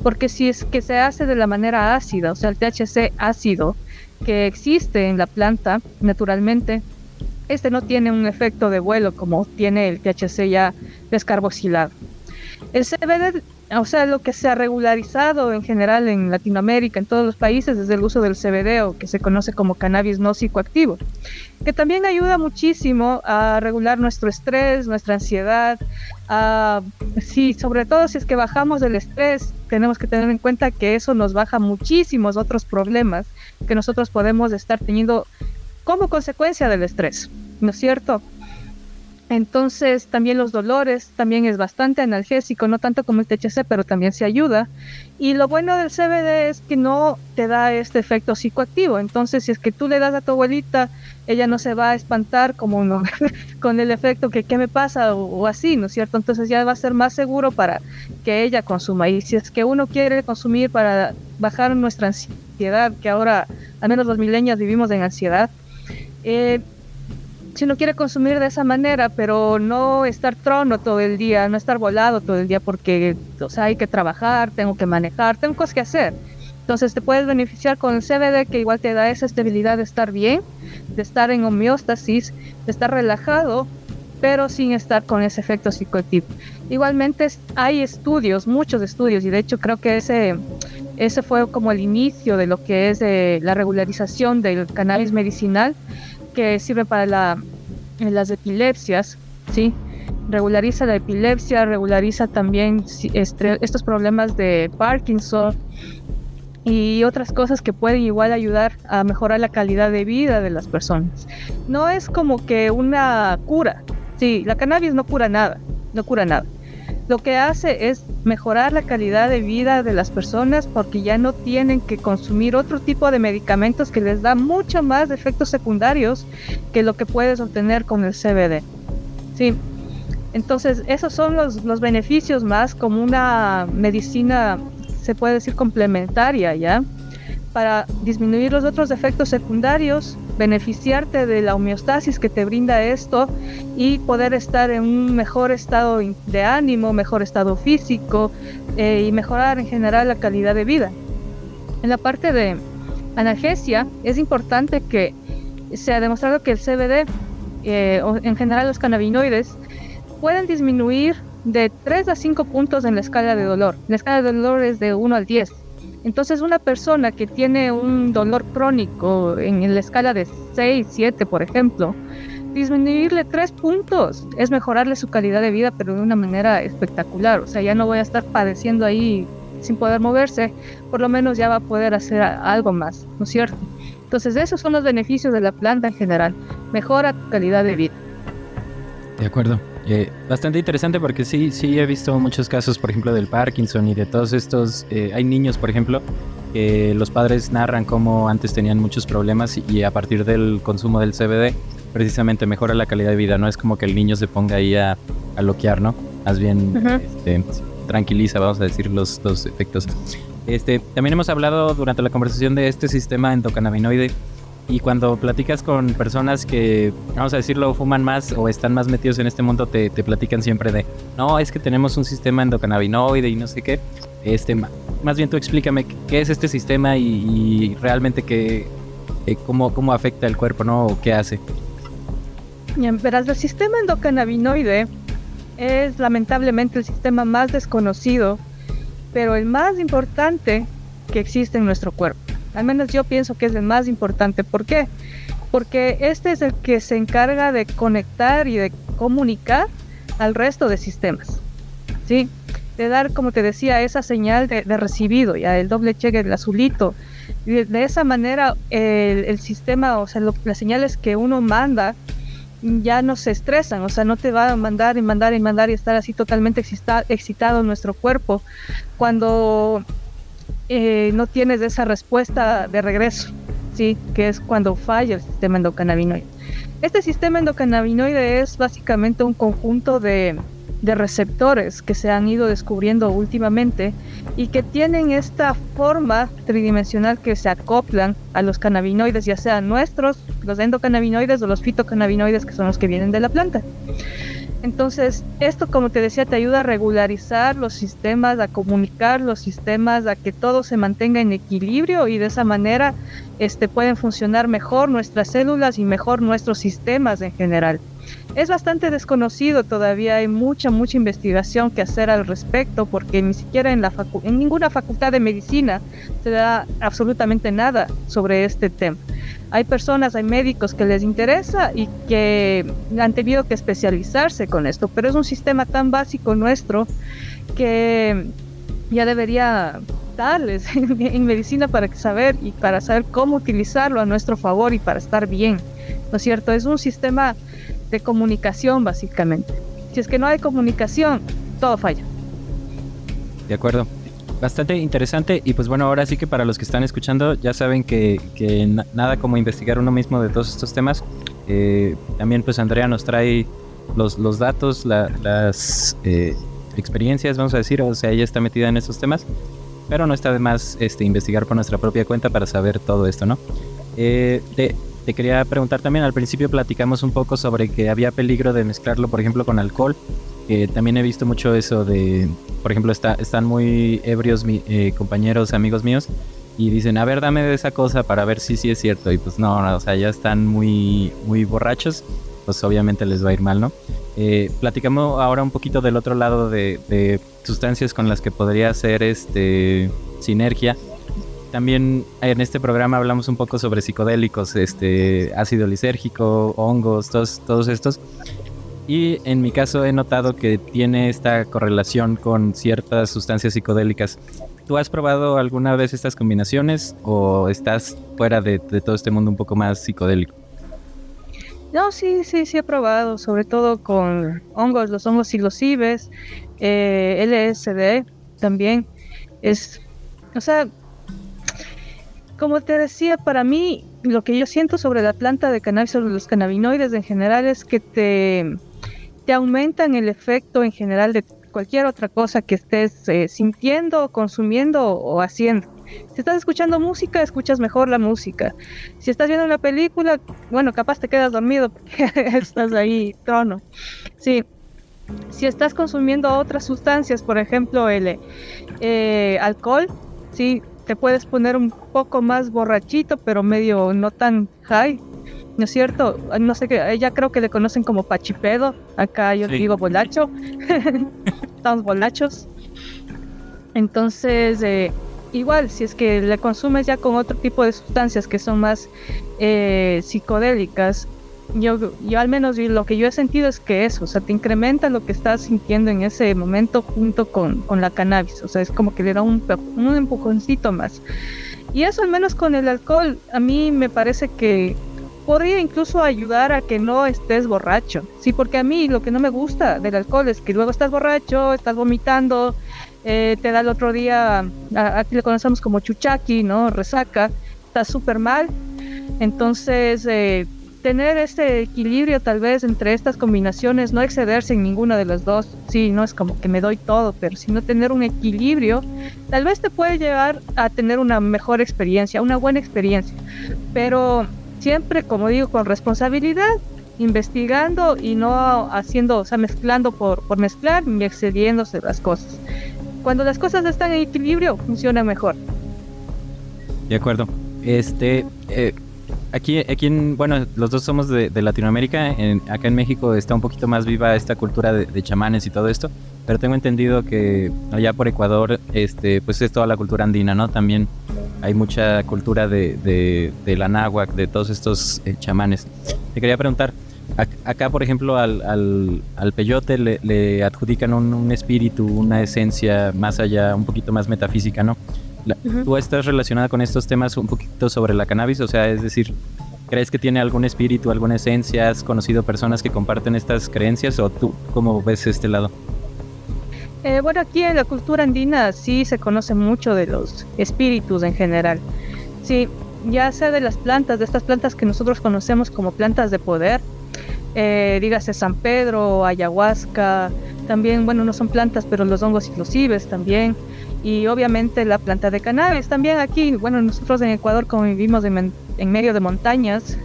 Speaker 2: Porque si es que se hace de la manera ácida, o sea, el THC ácido que existe en la planta naturalmente, este no tiene un efecto de vuelo como tiene el THC ya descarboxilado. El CBD o sea, lo que se ha regularizado en general en Latinoamérica, en todos los países, es el uso del CBD o que se conoce como cannabis no psicoactivo, que también ayuda muchísimo a regular nuestro estrés, nuestra ansiedad. sí, sobre todo si es que bajamos del estrés, tenemos que tener en cuenta que eso nos baja muchísimos otros problemas que nosotros podemos estar teniendo como consecuencia del estrés, ¿no es cierto? Entonces también los dolores, también es bastante analgésico, no tanto como el THC, pero también se ayuda. Y lo bueno del CBD es que no te da este efecto psicoactivo. Entonces si es que tú le das a tu abuelita, ella no se va a espantar como uno, con el efecto que qué me pasa o, así, ¿no es cierto? Entonces ya va a ser más seguro para que ella consuma. Y si es que uno quiere consumir para bajar nuestra ansiedad, que ahora al menos los milenios vivimos en ansiedad, eh, si uno quiere consumir de esa manera, pero no estar trono todo el día, no estar volado todo el día porque o sea, hay que trabajar, tengo que manejar, tengo cosas que hacer. Entonces te puedes beneficiar con el CBD que igual te da esa estabilidad de estar bien, de estar en homeostasis, de estar relajado, pero sin estar con ese efecto psicoactivo. Igualmente hay estudios, muchos estudios, y de hecho creo que ese, ese fue como el inicio de lo que es eh, la regularización del cannabis medicinal, que sirve para la, las epilepsias, ¿sí? Regulariza la epilepsia, regulariza también estos problemas de Parkinson y otras cosas que pueden igual ayudar a mejorar la calidad de vida de las personas. No es como que una cura, sí, la cannabis no cura nada, no cura nada lo que hace es mejorar la calidad de vida de las personas porque ya no tienen que consumir otro tipo de medicamentos que les da mucho más efectos secundarios que lo que puedes obtener con el CBD. Sí. Entonces, esos son los, los beneficios más como una medicina, se puede decir, complementaria, ¿ya? Para disminuir los otros efectos secundarios beneficiarte de la homeostasis que te brinda esto y poder estar en un mejor estado de ánimo, mejor estado físico eh, y mejorar en general la calidad de vida. En la parte de analgesia es importante que se ha demostrado que el CBD eh, o en general los cannabinoides pueden disminuir de 3 a 5 puntos en la escala de dolor. La escala de dolor es de 1 al 10 entonces una persona que tiene un dolor crónico en la escala de 6, 7, por ejemplo, disminuirle 3 puntos es mejorarle su calidad de vida, pero de una manera espectacular. O sea, ya no voy a estar padeciendo ahí sin poder moverse, por lo menos ya va a poder hacer algo más, ¿no es cierto? Entonces esos son los beneficios de la planta en general. Mejora tu calidad de vida.
Speaker 1: De acuerdo. Eh, bastante interesante porque sí, sí he visto muchos casos, por ejemplo, del Parkinson y de todos estos. Eh, hay niños, por ejemplo, que los padres narran cómo antes tenían muchos problemas y, a partir del consumo del CBD precisamente mejora la calidad de vida. No es como que el niño se ponga ahí a, a loquear, ¿no? Más bien este, tranquiliza, vamos a decir, los, los efectos. Este, también hemos hablado durante la conversación de este sistema endocannabinoide y cuando platicas con personas que, vamos a decirlo, fuman más o están más metidos en este mundo, te, te platican siempre de, no, es que tenemos un sistema endocannabinoide y no sé qué. Este, más bien tú explícame qué es este sistema y, realmente qué, eh, cómo, cómo afecta el cuerpo, ¿no? O qué hace.
Speaker 2: Bien, verás, el sistema endocannabinoide es lamentablemente el sistema más desconocido, pero el más importante que existe en nuestro cuerpo. Al menos yo pienso que es el más importante. ¿Por qué? Porque este es el que se encarga de conectar y de comunicar al resto de sistemas. ¿sí? de dar, como te decía, esa señal de, recibido, ya el doble cheque, el azulito. De, esa manera el, sistema, o sea, las señales que uno manda ya no se estresan, o sea, no te va a mandar y mandar y mandar y estar así totalmente excitado en nuestro cuerpo cuando eh, no tienes esa respuesta de regreso, ¿sí? Que es cuando falla el sistema endocannabinoide. Este sistema endocannabinoide es básicamente un conjunto de, receptores que se han ido descubriendo últimamente y que tienen esta forma tridimensional que se acoplan a los cannabinoides, ya sean nuestros, los endocannabinoides o los fitocannabinoides que son los que vienen de la planta. Entonces, esto, como te decía, te ayuda a regularizar los sistemas, a comunicar los sistemas, a que todo se mantenga en equilibrio y de esa manera este, pueden funcionar mejor nuestras células y mejor nuestros sistemas en general. Es bastante desconocido todavía, hay mucha, mucha investigación que hacer al respecto porque ni siquiera en, la en ninguna facultad de medicina se da absolutamente nada sobre este tema. Hay personas, hay médicos que les interesa y que han tenido que especializarse con esto, pero es un sistema tan básico nuestro que ya debería darles en, medicina para saber y para saber cómo utilizarlo a nuestro favor y para estar bien. ¿No es cierto? Es un sistema de comunicación básicamente. Si es que no hay comunicación, todo falla.
Speaker 1: De acuerdo bastante interesante y pues bueno, ahora sí que para los que están escuchando ya saben que, nada como investigar uno mismo de todos estos temas. Eh, también pues Andrea nos trae los, los datos, las eh, experiencias, vamos a decir, o sea, ella está metida en esos temas, pero no está de más este, investigar por nuestra propia cuenta para saber todo esto, ¿no? Eh, te, te quería preguntar también, al principio platicamos un poco sobre que había peligro de mezclarlo, por ejemplo, con alcohol que también he visto mucho eso de, por ejemplo, está, están muy ebrios mi, eh, compañeros, amigos míos, y dicen, a ver, dame de esa cosa para ver si sí es cierto. Y pues no, o sea, ya están muy, muy borrachos, pues obviamente les va a ir mal, ¿no? Eh, platicamos ahora un poquito del otro lado de, de, sustancias con las que podría hacer este sinergia. También en este programa hablamos un poco sobre psicodélicos, este ácido lisérgico, hongos, todos, todos estos. Y en mi caso he notado que tiene esta correlación con ciertas sustancias psicodélicas. ¿Tú has probado alguna vez estas combinaciones o estás fuera de, todo este mundo un poco más psicodélico?
Speaker 2: No, sí, sí, sí he probado, sobre todo con hongos, los hongos psilocibes, eh, LSD también. Es, o sea, como te decía, para mí lo que yo siento sobre la planta de cannabis, sobre los cannabinoides en general, es que te, te aumentan el efecto en general de cualquier otra cosa que estés eh, sintiendo, consumiendo o haciendo. Si estás escuchando música, escuchas mejor la música. Si estás viendo una película, bueno, capaz te quedas dormido porque estás ahí trono. Sí. Si estás consumiendo otras sustancias, por ejemplo, el eh, alcohol, sí, te puedes poner un poco más borrachito, pero medio no tan high. ¿No es cierto? No sé qué, ella creo que le conocen como Pachipedo, acá yo digo bolacho, estamos bolachos. Entonces, eh, igual, si es que le consumes ya con otro tipo de sustancias que son más eh, psicodélicas, yo, yo al menos lo que yo he sentido es que eso, o sea, te incrementa lo que estás sintiendo en ese momento junto con, con la cannabis, o sea, es como que le da un, un empujoncito más. Y eso al menos con el alcohol, a mí me parece que podría incluso ayudar a que no estés borracho. Sí, porque a mí lo que no me gusta del alcohol es que luego estás borracho, estás vomitando, eh, te da el otro día, aquí le conocemos como chuchaki, ¿no? Resaca, estás súper mal. Entonces, eh, tener este equilibrio tal vez entre estas combinaciones, no excederse en ninguna de las dos, sí, no es como que me doy todo, pero sino tener un equilibrio, tal vez te puede llevar a tener una mejor experiencia, una buena experiencia. Pero siempre, como digo, con responsabilidad, investigando y no haciendo, o sea, mezclando por, por mezclar ni excediéndose las cosas. Cuando las cosas están en equilibrio, funciona mejor.
Speaker 1: De acuerdo. Este, eh, aquí, aquí en, bueno, los dos somos de, Latinoamérica. En, acá en México está un poquito más viva esta cultura de, de, chamanes y todo esto. Pero tengo entendido que allá por Ecuador, este, pues es toda la cultura andina, ¿no? También hay mucha cultura de, de, la náhuac, de todos estos eh, chamanes. Te quería preguntar, acá, por ejemplo, al, al, peyote le, adjudican un, espíritu, una esencia más allá, un poquito más metafísica, ¿no? ¿Tú estás relacionada con estos temas un poquito sobre la cannabis? O sea, es decir, ¿crees que tiene algún espíritu, alguna esencia? ¿Has conocido personas que comparten estas creencias o tú cómo ves este lado?
Speaker 2: Eh, bueno, aquí en la cultura andina sí se conoce mucho de los espíritus en general. Sí, ya sea de las plantas, de estas plantas que nosotros conocemos como plantas de poder, eh, dígase San Pedro, ayahuasca, también, bueno, no son plantas, pero los hongos cibes también, y obviamente la planta de cannabis. También aquí, bueno, nosotros en Ecuador como vivimos en, medio de montañas,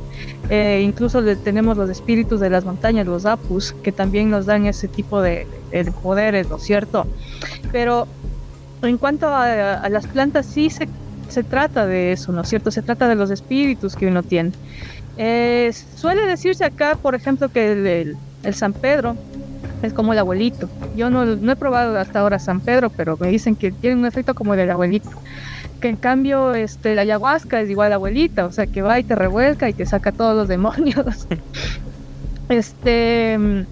Speaker 2: eh, incluso tenemos los espíritus de las montañas, los apus, que también nos dan ese tipo de, poderes, ¿no es cierto? Pero en cuanto a, las plantas, sí se, se, trata de eso, ¿no es cierto? Se trata de los espíritus que uno tiene. Eh, suele decirse acá, por ejemplo, que el, San Pedro es como el abuelito. Yo no, he probado hasta ahora San Pedro, pero me dicen que tiene un efecto como el del abuelito. Que en cambio este, la ayahuasca es igual a abuelita, o sea que va y te revuelca y te saca todos los demonios. este,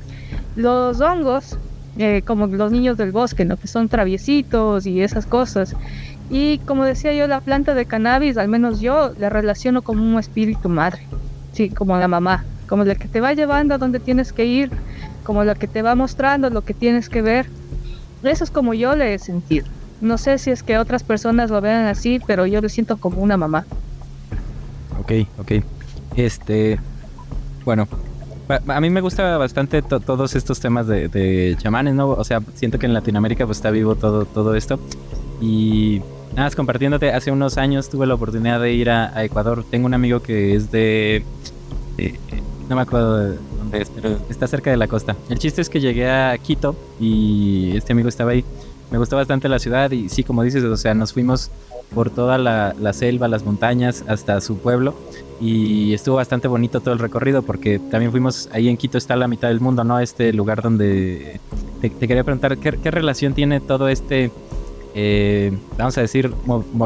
Speaker 2: los hongos, eh, como los niños del bosque, ¿no? que son traviesitos y esas cosas. Y como decía yo, la planta de cannabis, al menos yo la relaciono como un espíritu madre sí, como la mamá, como la que te va llevando a donde tienes que ir, como la que te va mostrando lo que tienes que ver. Eso es como yo le he sentido. No sé si es que otras personas lo vean así, pero yo lo siento como una mamá.
Speaker 1: Ok, ok. Este, bueno, a mí me gusta bastante todos estos temas de, chamanes, ¿no? O sea, siento que en Latinoamérica pues está vivo todo, todo esto. Y Nada más compartiéndote, hace unos años tuve la oportunidad de ir a, Ecuador. Tengo un amigo que es de... no me acuerdo de dónde es, pero está cerca de la costa. El chiste es que llegué a Quito y este amigo estaba ahí. Me gustó bastante la ciudad y sí, como dices, o sea, nos fuimos por toda la, selva, las montañas, hasta su pueblo. Y estuvo bastante bonito todo el recorrido porque también fuimos, ahí en Quito está la mitad del mundo, ¿no? Este lugar donde... Te, quería preguntar, ¿qué, ¿qué, relación tiene todo este eh, vamos a decir,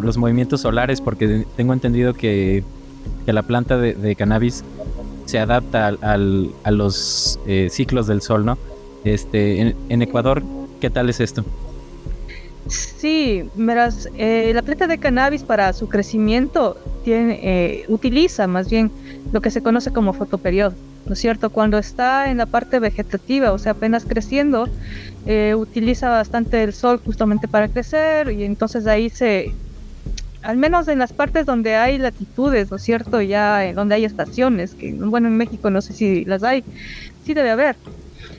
Speaker 1: los movimientos solares, porque tengo entendido que, la planta de, cannabis se adapta al, a los eh, ciclos del sol, ¿no? Este, en, Ecuador, ¿qué tal es esto?
Speaker 2: Sí, verás, eh, la planta de cannabis para su crecimiento tiene, utiliza más bien lo que se conoce como fotoperiodo. ¿No es cierto? Cuando está en la parte vegetativa, o sea, apenas creciendo, eh, utiliza bastante el sol justamente para crecer y entonces ahí se, al menos en las partes donde hay latitudes, ¿no es cierto? Ya eh, donde hay estaciones, que bueno, en México no sé si las hay, sí debe haber.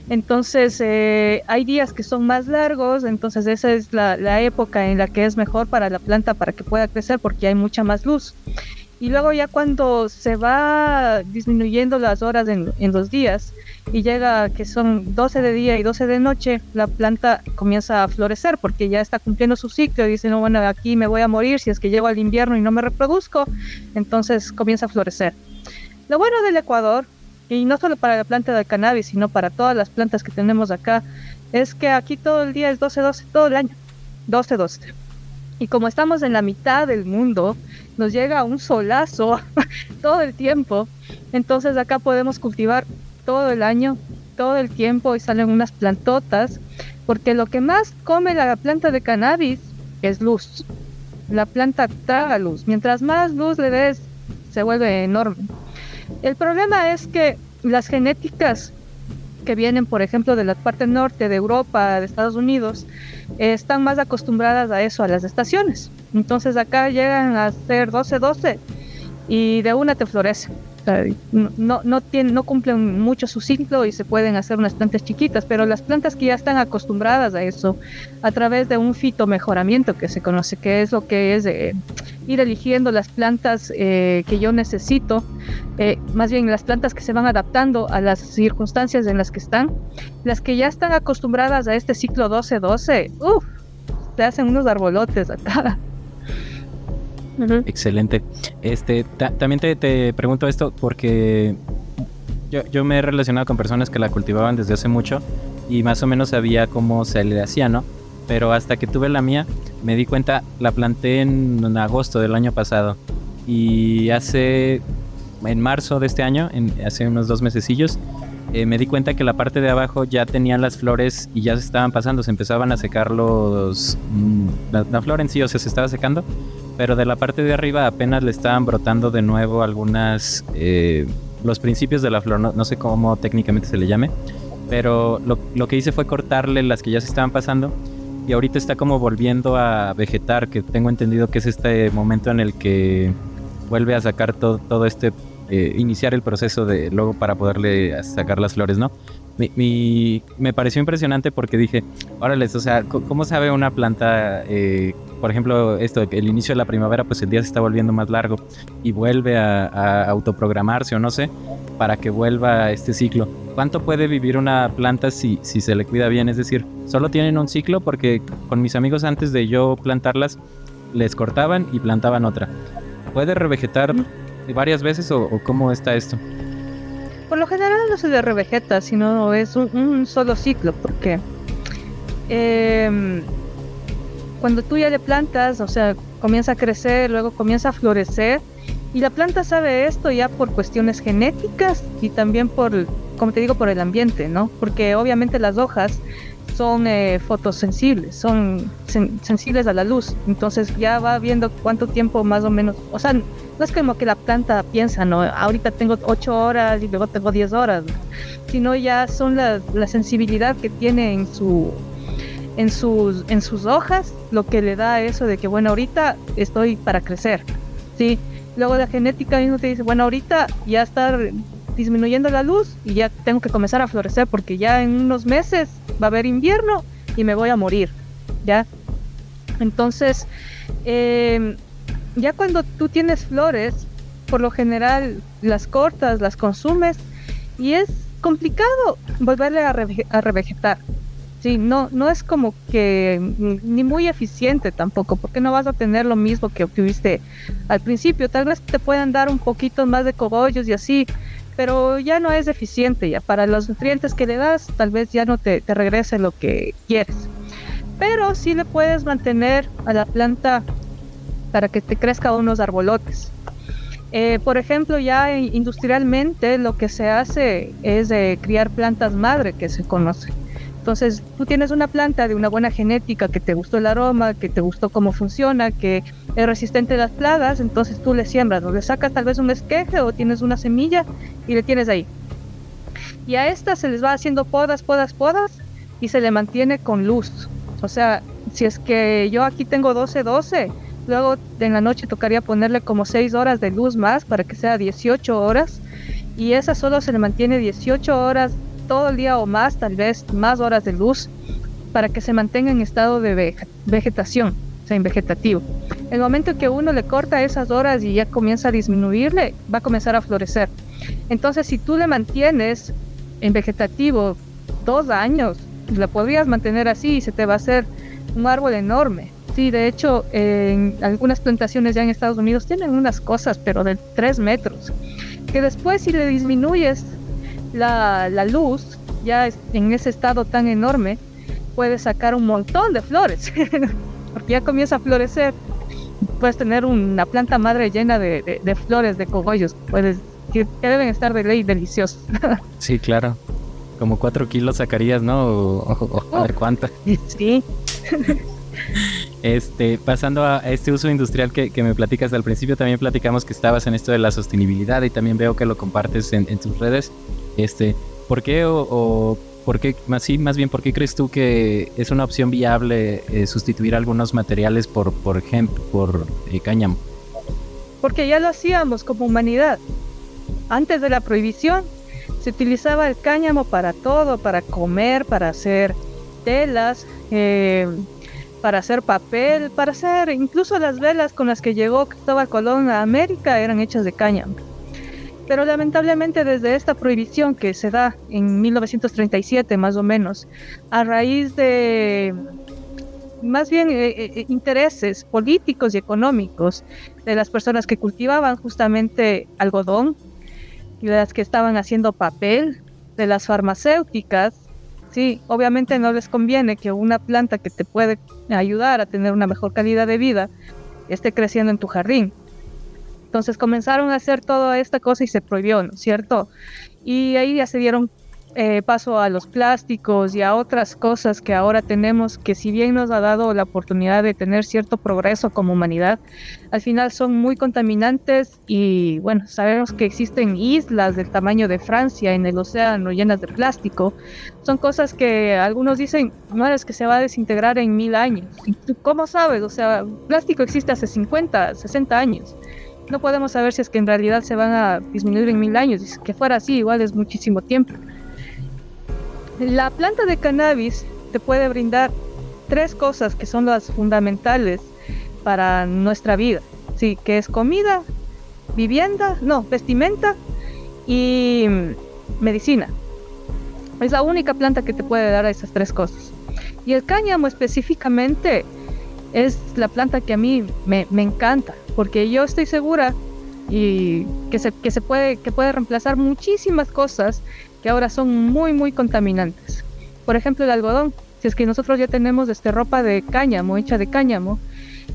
Speaker 2: Entonces eh, hay días que son más largos, entonces esa es la, la época en la que es mejor para la planta para que pueda crecer porque hay mucha más luz. Y luego ya cuando se va disminuyendo las horas en, los días y llega que son 12 de día y 12 de noche, la planta comienza a florecer porque ya está cumpliendo su ciclo y dice, no, bueno, aquí me voy a morir si es que llego al invierno y no me reproduzco, entonces comienza a florecer. Lo bueno del Ecuador, y no solo para la planta de cannabis, sino para todas las plantas que tenemos acá, es que aquí todo el día es 12-12, todo el año, 12-12. Y como estamos en la mitad del mundo, nos llega un solazo todo el tiempo. Entonces acá podemos cultivar todo el año, todo el tiempo y salen unas plantotas, porque lo que más come la planta de cannabis es luz. La planta traga luz. Mientras más luz le des, se vuelve enorme. El problema es que las genéticas que vienen, por ejemplo, de la parte norte de Europa, de Estados Unidos, están más acostumbradas a eso, a las estaciones. Entonces acá llegan a ser 12-12 y de una te florece no, no, no cumplen mucho su ciclo y se pueden hacer unas plantas chiquitas, pero las plantas que ya están acostumbradas a eso, a través de un fitomejoramiento que se conoce, que es lo que es eh, ir eligiendo las plantas eh, que yo necesito, eh, más bien las plantas que se van adaptando a las circunstancias en las que están, las que ya están acostumbradas a este ciclo 12-12, uff, te hacen unos arbolotes acá.
Speaker 1: Excelente. Este, también te, pregunto esto porque yo, me he relacionado con personas que la cultivaban desde hace mucho y más o menos sabía cómo se le hacía, ¿no? Pero hasta que tuve la mía, me di cuenta, la planté en, agosto del año pasado y hace, en marzo de este año, en, hace unos dos mesecillos, eh, me di cuenta que la parte de abajo ya tenían las flores y ya se estaban pasando, se empezaban a secar los... Mm, la, flor en sí, o sea, se estaba secando, pero de la parte de arriba apenas le estaban brotando de nuevo algunas... Eh, los principios de la flor, no, sé cómo técnicamente se le llame, pero lo, lo que hice fue cortarle las que ya se estaban pasando y ahorita está como volviendo a vegetar, que tengo entendido que es este momento en el que vuelve a sacar todo, todo este eh, iniciar el proceso de luego para poderle sacar las flores, ¿no? Mi, me pareció impresionante porque dije, órale, o sea, ¿cómo sabe una planta, eh, por ejemplo, esto, el inicio de la primavera, pues el día se está volviendo más largo y vuelve a, autoprogramarse o no sé, para que vuelva este ciclo? ¿Cuánto puede vivir una planta si, si se le cuida bien? Es decir, solo tienen un ciclo porque con mis amigos antes de yo plantarlas, les cortaban y plantaban otra. ¿Puede revegetar varias veces o, cómo está esto?
Speaker 2: Por lo general no se le revegeta, sino es un, solo ciclo, porque em, cuando tú ya le plantas, o sea, comienza a crecer, luego comienza a florecer, y la planta sabe esto ya por cuestiones genéticas y también por, como te digo, por el ambiente, ¿no? Porque obviamente las hojas son eh, fotosensibles, son sensibles a la luz. Entonces ya va viendo cuánto tiempo más o menos, o sea, no es como que la planta piensa, no, ahorita tengo 8 horas y luego tengo 10 horas, sino ya son la, la sensibilidad que tiene en su en sus en sus hojas lo que le da eso de que bueno, ahorita estoy para crecer. Sí. Luego la genética mismo te dice, bueno, ahorita ya está disminuyendo la luz y ya tengo que comenzar a florecer porque ya en unos meses va a haber invierno y me voy a morir, ¿ya? Entonces, em, ya cuando tú tienes flores, por lo general las cortas, las consumes y es complicado volverle a, revegetar. Sí, no, no es como que ni muy eficiente tampoco, porque no vas a tener lo mismo que obtuviste al principio. Tal vez te puedan dar un poquito más de cogollos y así, pero ya no es eficiente, ya para los nutrientes que le das, tal vez ya no te, te regrese lo que quieres. Pero sí le puedes mantener a la planta para que te crezca unos arbolotes. Eh, por ejemplo, ya industrialmente lo que se hace es criar plantas madre, que se conoce. Entonces, tú tienes una planta de una buena genética, que te gustó el aroma, que te gustó cómo funciona, que es resistente a las plagas, entonces tú le siembras, o le sacas tal vez un esqueje o tienes una semilla y le tienes ahí. Y a esta se les va haciendo podas, podas, podas y se le mantiene con luz. O sea, si es que yo aquí tengo 12, 12, luego en la noche tocaría ponerle como 6 horas de luz más para que sea 18 horas. Y esa solo se le mantiene 18 horas todo el día o más, tal vez más horas de luz, para que se mantenga en estado de vegetación, o sea, en vegetativo. El momento que uno le corta esas horas y ya comienza a disminuirle, va a comenzar a florecer. Entonces, si tú le mantienes en vegetativo dos años, la podrías mantener así y se te va a hacer un árbol enorme. Sí, de hecho, en algunas plantaciones ya en Estados Unidos tienen unas cosas, pero de tres metros, que después si le disminuyes la, la luz, ya en ese estado tan enorme, puedes sacar un montón de flores, porque ya comienza a florecer. Puedes tener una planta madre llena de, de, flores, de cogollos, puedes, que, deben estar de ley deliciosos.
Speaker 1: sí, claro. Como cuatro kilos sacarías, ¿no? O, a ver cuánto.
Speaker 2: Sí.
Speaker 1: Este, pasando a este uso industrial que, que, me platicas al principio, también platicamos que estabas en esto de la sostenibilidad y también veo que lo compartes en, en tus redes. Este, ¿Por qué o, por qué, más, sí, más bien, por qué crees tú que es una opción viable eh, sustituir algunos materiales por, por ejemplo, por eh, cáñamo?
Speaker 2: Porque ya lo hacíamos como humanidad. Antes de la prohibición se utilizaba el cáñamo para todo, para comer, para hacer telas, eh, para hacer papel, para hacer incluso las velas con las que llegó Cristóbal Colón a América eran hechas de cáñamo. Pero lamentablemente desde esta prohibición que se da en 1937 más o menos, a raíz de más bien eh, eh, intereses políticos y económicos de las personas que cultivaban justamente algodón, de las que estaban haciendo papel, de las farmacéuticas, sí, obviamente no les conviene que una planta que te puede ayudar a tener una mejor calidad de vida esté creciendo en tu jardín. Entonces comenzaron a hacer toda esta cosa y se prohibió, ¿no es cierto? Y ahí ya se dieron eh, paso a los plásticos y a otras cosas que ahora tenemos, que si bien nos ha dado la oportunidad de tener cierto progreso como humanidad, al final son muy contaminantes y bueno, sabemos que existen islas del tamaño de Francia en el océano llenas de plástico. Son cosas que algunos dicen, no es que se va a desintegrar en mil años. ¿Cómo sabes? O sea, plástico existe hace 50, 60 años no podemos saber si es que en realidad se van a disminuir en mil años. Que fuera así, igual es muchísimo tiempo. La planta de cannabis te puede brindar tres cosas que son las fundamentales para nuestra vida. Sí, que es comida, vivienda, no, vestimenta y medicina. Es la única planta que te puede dar esas tres cosas. Y el cáñamo específicamente es la planta que a mí me, me encanta, porque yo estoy segura y que se, que se puede, que puede reemplazar muchísimas cosas que ahora son muy, muy contaminantes. Por ejemplo, el algodón. Si es que nosotros ya tenemos este, ropa de cáñamo, hecha de cáñamo,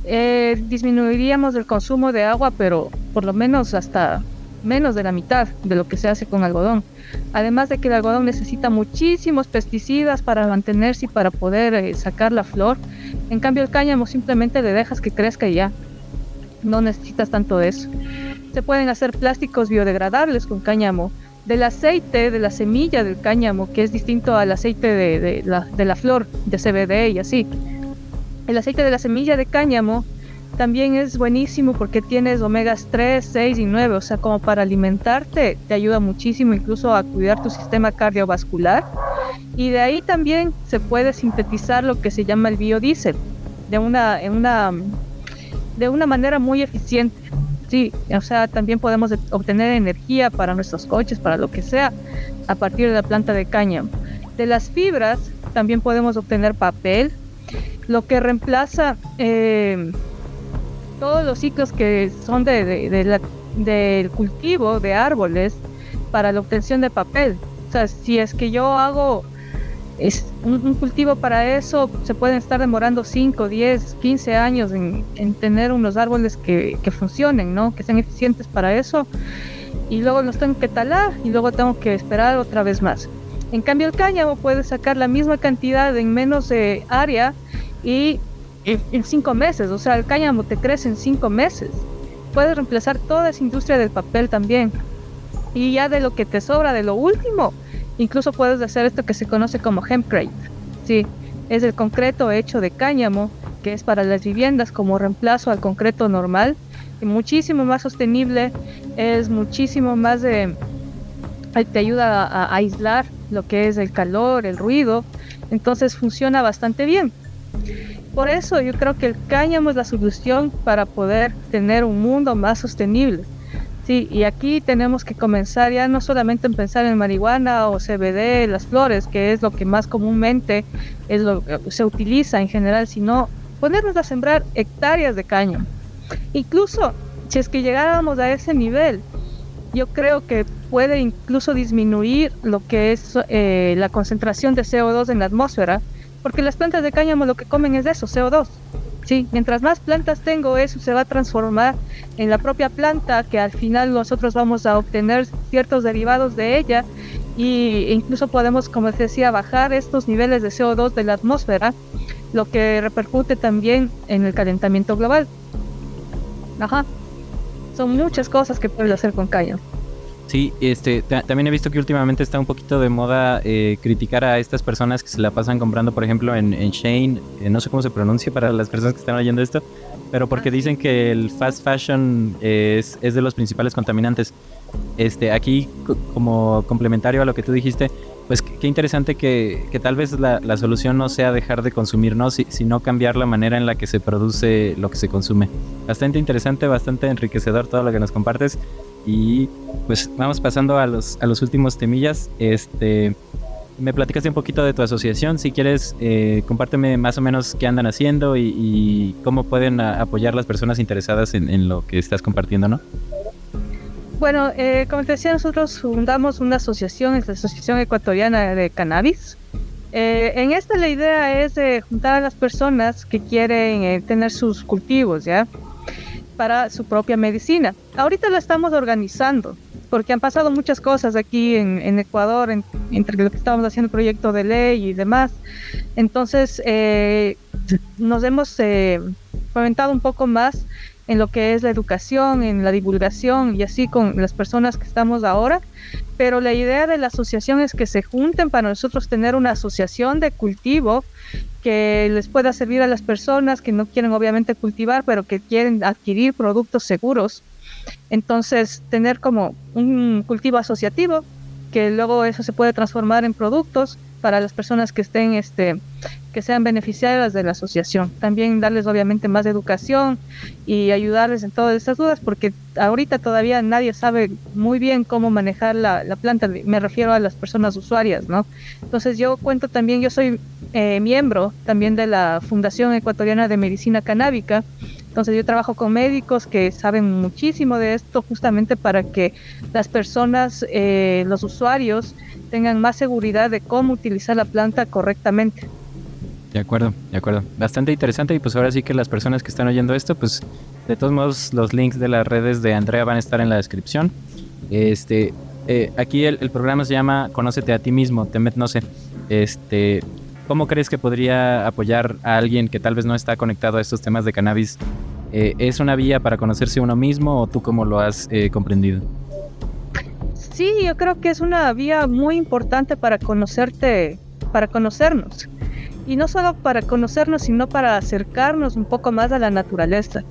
Speaker 2: eh, disminuiríamos el consumo de agua, pero por lo menos hasta menos de la mitad de lo que se hace con algodón. Además de que el algodón necesita muchísimos pesticidas para mantenerse y para poder eh, sacar la flor. En cambio el cáñamo simplemente le dejas que crezca y ya. No necesitas tanto de eso. Se pueden hacer plásticos biodegradables con cáñamo del aceite de la semilla del cáñamo, que es distinto al aceite de, la, de la flor de CBD y así. El aceite de la semilla de cáñamo también es buenísimo porque tienes omegas 3, 6 y 9, o sea, como para alimentarte te ayuda muchísimo incluso a cuidar tu sistema cardiovascular. Y de ahí también se puede sintetizar lo que se llama el biodiesel de una, en una, de una manera muy eficiente. Sí, o sea, también podemos obtener energía para nuestros coches, para lo que sea, a partir de la planta de cáñamo. De las fibras también podemos obtener papel, lo que reemplaza eh, todos los ciclos que son de, del cultivo de árboles para la obtención de papel. O sea, si es que yo hago es un, cultivo para eso se pueden estar demorando 5, 10, 15 años en, tener unos árboles que, funcionen, ¿no? que sean eficientes para eso. Y luego los tengo que talar y luego tengo que esperar otra vez más. En cambio el cáñamo puede sacar la misma cantidad en menos de área y en 5 meses. O sea, el cáñamo te crece en 5 meses. Puedes reemplazar toda esa industria del papel también. Y ya de lo que te sobra, de lo último, Incluso puedes hacer esto que se conoce como hempcrete. Sí, es el concreto hecho de cáñamo, que es para las viviendas como reemplazo al concreto normal. Y muchísimo más sostenible, es muchísimo más de... te ayuda a, aislar lo que es el calor, el ruido. Entonces funciona bastante bien. Por eso yo creo que el cáñamo es la solución para poder tener un mundo más sostenible. Sí, y aquí tenemos que comenzar ya no solamente en pensar en marihuana o CBD, las flores, que es lo que más comúnmente es se utiliza en general, sino ponernos a sembrar hectáreas de caña. Incluso si es que llegáramos a ese nivel, yo creo que puede incluso disminuir lo que es eh, la concentración de CO2 en la atmósfera, porque las plantas de cáñamo lo que comen es eso, CO2. Sí, mientras más plantas tengo, eso se va a transformar en la propia planta, que al final nosotros vamos a obtener ciertos derivados de ella e incluso podemos, como decía, bajar estos niveles de CO2 de la atmósfera, lo que repercute también en el calentamiento global. Ajá. Son muchas cosas que puedes hacer con caña.
Speaker 1: Sí, este, también he visto que últimamente está un poquito de moda eh, criticar a estas personas que se la pasan comprando, por ejemplo, en, en Shane, eh, no sé cómo se pronuncia para las personas que están oyendo esto, pero porque dicen que el fast fashion es, es de los principales contaminantes. Este, aquí, como complementario a lo que tú dijiste, pues qué interesante que, que tal vez la, la, solución no sea dejar de consumir, ¿no? sino cambiar la manera en la que se produce lo que se consume. Bastante interesante, bastante enriquecedor todo lo que nos compartes. Y pues vamos pasando a los, a los últimos temillas. Este, me platicaste un poquito de tu asociación. Si quieres, eh, compárteme más o menos qué andan haciendo y, cómo pueden apoyar las personas interesadas en, lo que estás compartiendo, ¿no?
Speaker 2: Bueno, eh, como te decía, nosotros fundamos una asociación, es la Asociación Ecuatoriana de Cannabis. Eh, en esta la idea es juntar a las personas que quieren tener sus cultivos, ¿ya? Para su propia medicina. Ahorita la estamos organizando. porque han pasado muchas cosas aquí en, Ecuador, entre lo que estábamos haciendo el proyecto de ley y demás. Entonces, eh, nos hemos eh, fomentado un poco más en lo que es la educación, en la divulgación y así con las personas que estamos ahora. Pero la idea de la asociación es que se junten para nosotros tener una asociación de cultivo que les pueda servir a las personas que no quieren obviamente cultivar, pero que quieren adquirir productos seguros. Entonces, tener como un cultivo asociativo, que luego eso se puede transformar en productos para las personas que estén este, que sean beneficiarias de la asociación. También darles obviamente más educación y ayudarles en todas estas dudas, porque ahorita todavía nadie sabe muy bien cómo manejar la, planta, me refiero a las personas usuarias, ¿no? Entonces yo cuento también, yo soy eh, miembro también de la Fundación Ecuatoriana de Medicina Canábica, entonces yo trabajo con médicos que saben muchísimo de esto justamente para que las personas, eh, los usuarios, tengan más seguridad de cómo utilizar la planta correctamente.
Speaker 1: De acuerdo, de acuerdo. Bastante interesante y pues ahora sí que las personas que están oyendo esto, pues de todos modos los links de las redes de Andrea van a estar en la descripción. Este, eh, aquí el, programa se llama Conócete a ti mismo, Temet no sé. Este, ¿cómo crees que podría apoyar a alguien que tal vez no está conectado a estos temas de cannabis? Eh, ¿Es una vía para conocerse uno mismo o tú cómo lo has eh, comprendido?
Speaker 2: Sí, yo creo que es una vía muy importante para conocerte, para conocernos y no solo para conocernos, sino para acercarnos un poco más a la naturaleza.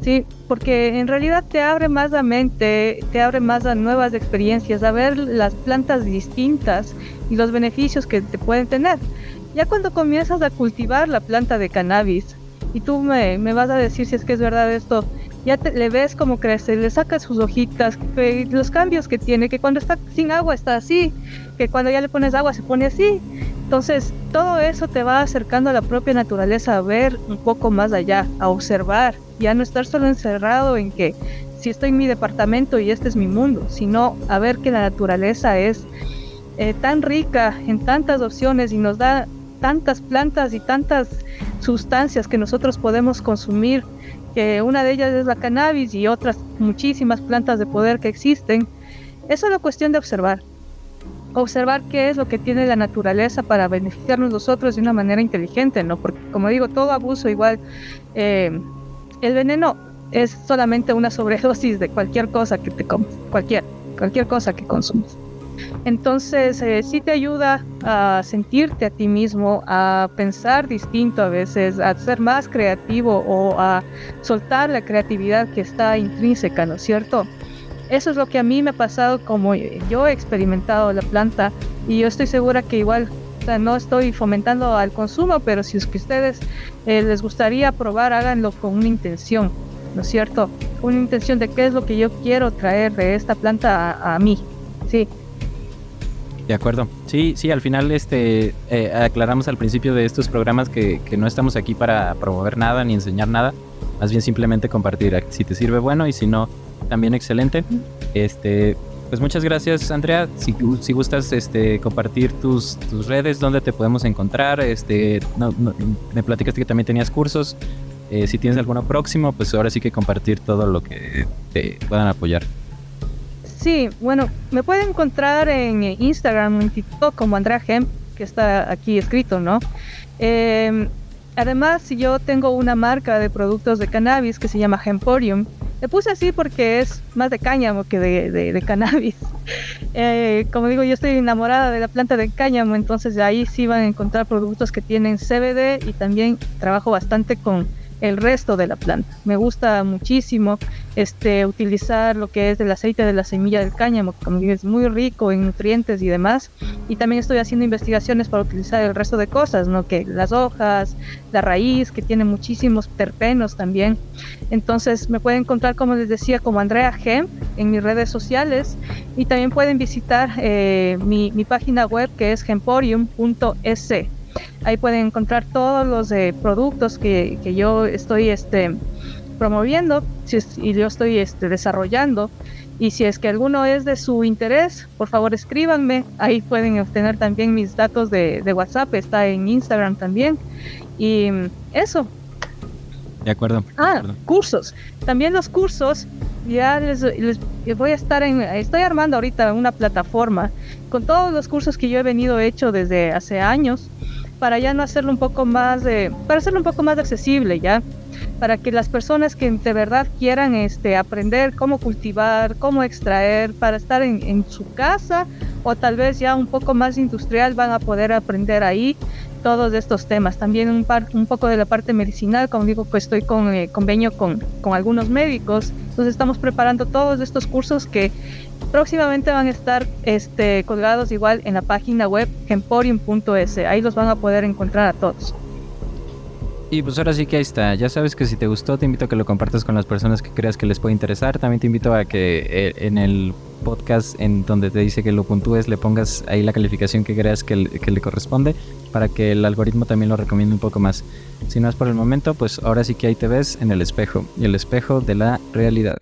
Speaker 2: Sí, porque en realidad te abre más la mente, te abre más a nuevas experiencias, a ver las plantas distintas y los beneficios que te pueden tener. Ya cuando comienzas a cultivar la planta de cannabis y tú me, me vas a decir si es que es verdad esto, ya te, le ves cómo crece, le sacas sus hojitas, los cambios que tiene, que cuando está sin agua está así, que cuando ya le pones agua se pone así. Entonces, todo eso te va acercando a la propia naturaleza, a ver un poco más allá, a observar, ya no estar solo encerrado en que si estoy en mi departamento y este es mi mundo, sino a ver que la naturaleza es eh, tan rica en tantas opciones y nos da tantas plantas y tantas sustancias que nosotros podemos consumir que una de ellas es la cannabis y otras muchísimas plantas de poder que existen, es solo cuestión de observar. Observar qué es lo que tiene la naturaleza para beneficiarnos nosotros de una manera inteligente, ¿no? Porque como digo, todo abuso igual, eh, el veneno es solamente una sobredosis de cualquier cosa que te comes, cualquier, cualquier cosa que consumes. Entonces, eh, sí te ayuda a sentirte a ti mismo, a pensar distinto a veces, a ser más creativo o a soltar la creatividad que está intrínseca, ¿no es cierto? Eso es lo que a mí me ha pasado como yo he experimentado la planta y yo estoy segura que igual no estoy fomentando al consumo, pero si es que ustedes eh, les gustaría probar, háganlo con una intención, ¿no es cierto? Una intención de qué es lo que yo quiero traer de esta planta a, a mí, sí.
Speaker 1: De acuerdo. Sí, sí, al final este eh, aclaramos al principio de estos programas que, no estamos aquí para promover nada ni enseñar nada, más bien simplemente compartir. Si te sirve bueno y si no, también excelente. Este, pues muchas gracias, Andrea. Si, gustas este, compartir tus, tus redes, dónde te podemos encontrar. Este, me platicaste que también tenías cursos. Eh, si tienes alguno próximo, pues ahora sí que compartir todo lo que te puedan apoyar.
Speaker 2: Sí, bueno, me pueden encontrar en Instagram, en TikTok como Andrea Gem, que está aquí escrito, ¿no? Em, además, yo tengo una marca de productos de cannabis que se llama Hemporium. Le puse así porque es más de cáñamo que de, cannabis. Eh, como digo, yo estoy enamorada de la planta de cáñamo, entonces ahí sí van a encontrar productos que tienen CBD y también trabajo bastante con el resto de la planta. Me gusta muchísimo este, utilizar lo que es el aceite de la semilla del cáñamo, que es muy rico en nutrientes y demás. Y también estoy haciendo investigaciones para utilizar el resto de cosas, ¿no? que las hojas, la raíz, que tiene muchísimos terpenos también. Entonces me pueden encontrar, como les decía, como Andrea Gem en mis redes sociales y también pueden visitar eh, mi, mi página web que es gemporium.es Ahí pueden encontrar todos los eh, productos que, que, yo estoy este, promoviendo y yo estoy este, desarrollando. Y si es que alguno es de su interés, por favor escríbanme. Ahí pueden obtener también mis datos de, de WhatsApp, está en Instagram también. Y eso.
Speaker 1: De acuerdo.
Speaker 2: Ah, cursos. También los cursos, ya les, voy a estar en, estoy armando ahorita una plataforma con todos los cursos que yo he venido hecho desde hace años para ya no hacerlo un poco más para hacerlo un poco más accesible ya, para que las personas que de verdad quieran este, aprender cómo cultivar, cómo extraer, para estar en, en su casa o tal vez ya un poco más industrial van a poder aprender ahí todos estos temas. También un, un poco de la parte medicinal, como digo, pues estoy con eh, convenio con, con, algunos médicos. Entonces estamos preparando todos estos cursos que próximamente van a estar este, colgados igual en la página web emporium.es. Ahí los van a poder encontrar a todos.
Speaker 1: Y pues ahora sí que ahí está. Ya sabes que si te gustó, te invito a que lo compartas con las personas que creas que les puede interesar. También te invito a que eh, en el podcast en donde te dice que lo puntúes, le pongas ahí la calificación que creas que, que le corresponde para que el algoritmo también lo recomiende un poco más. Si no es por el momento, pues ahora sí que ahí te ves en el espejo, y el espejo de la realidad.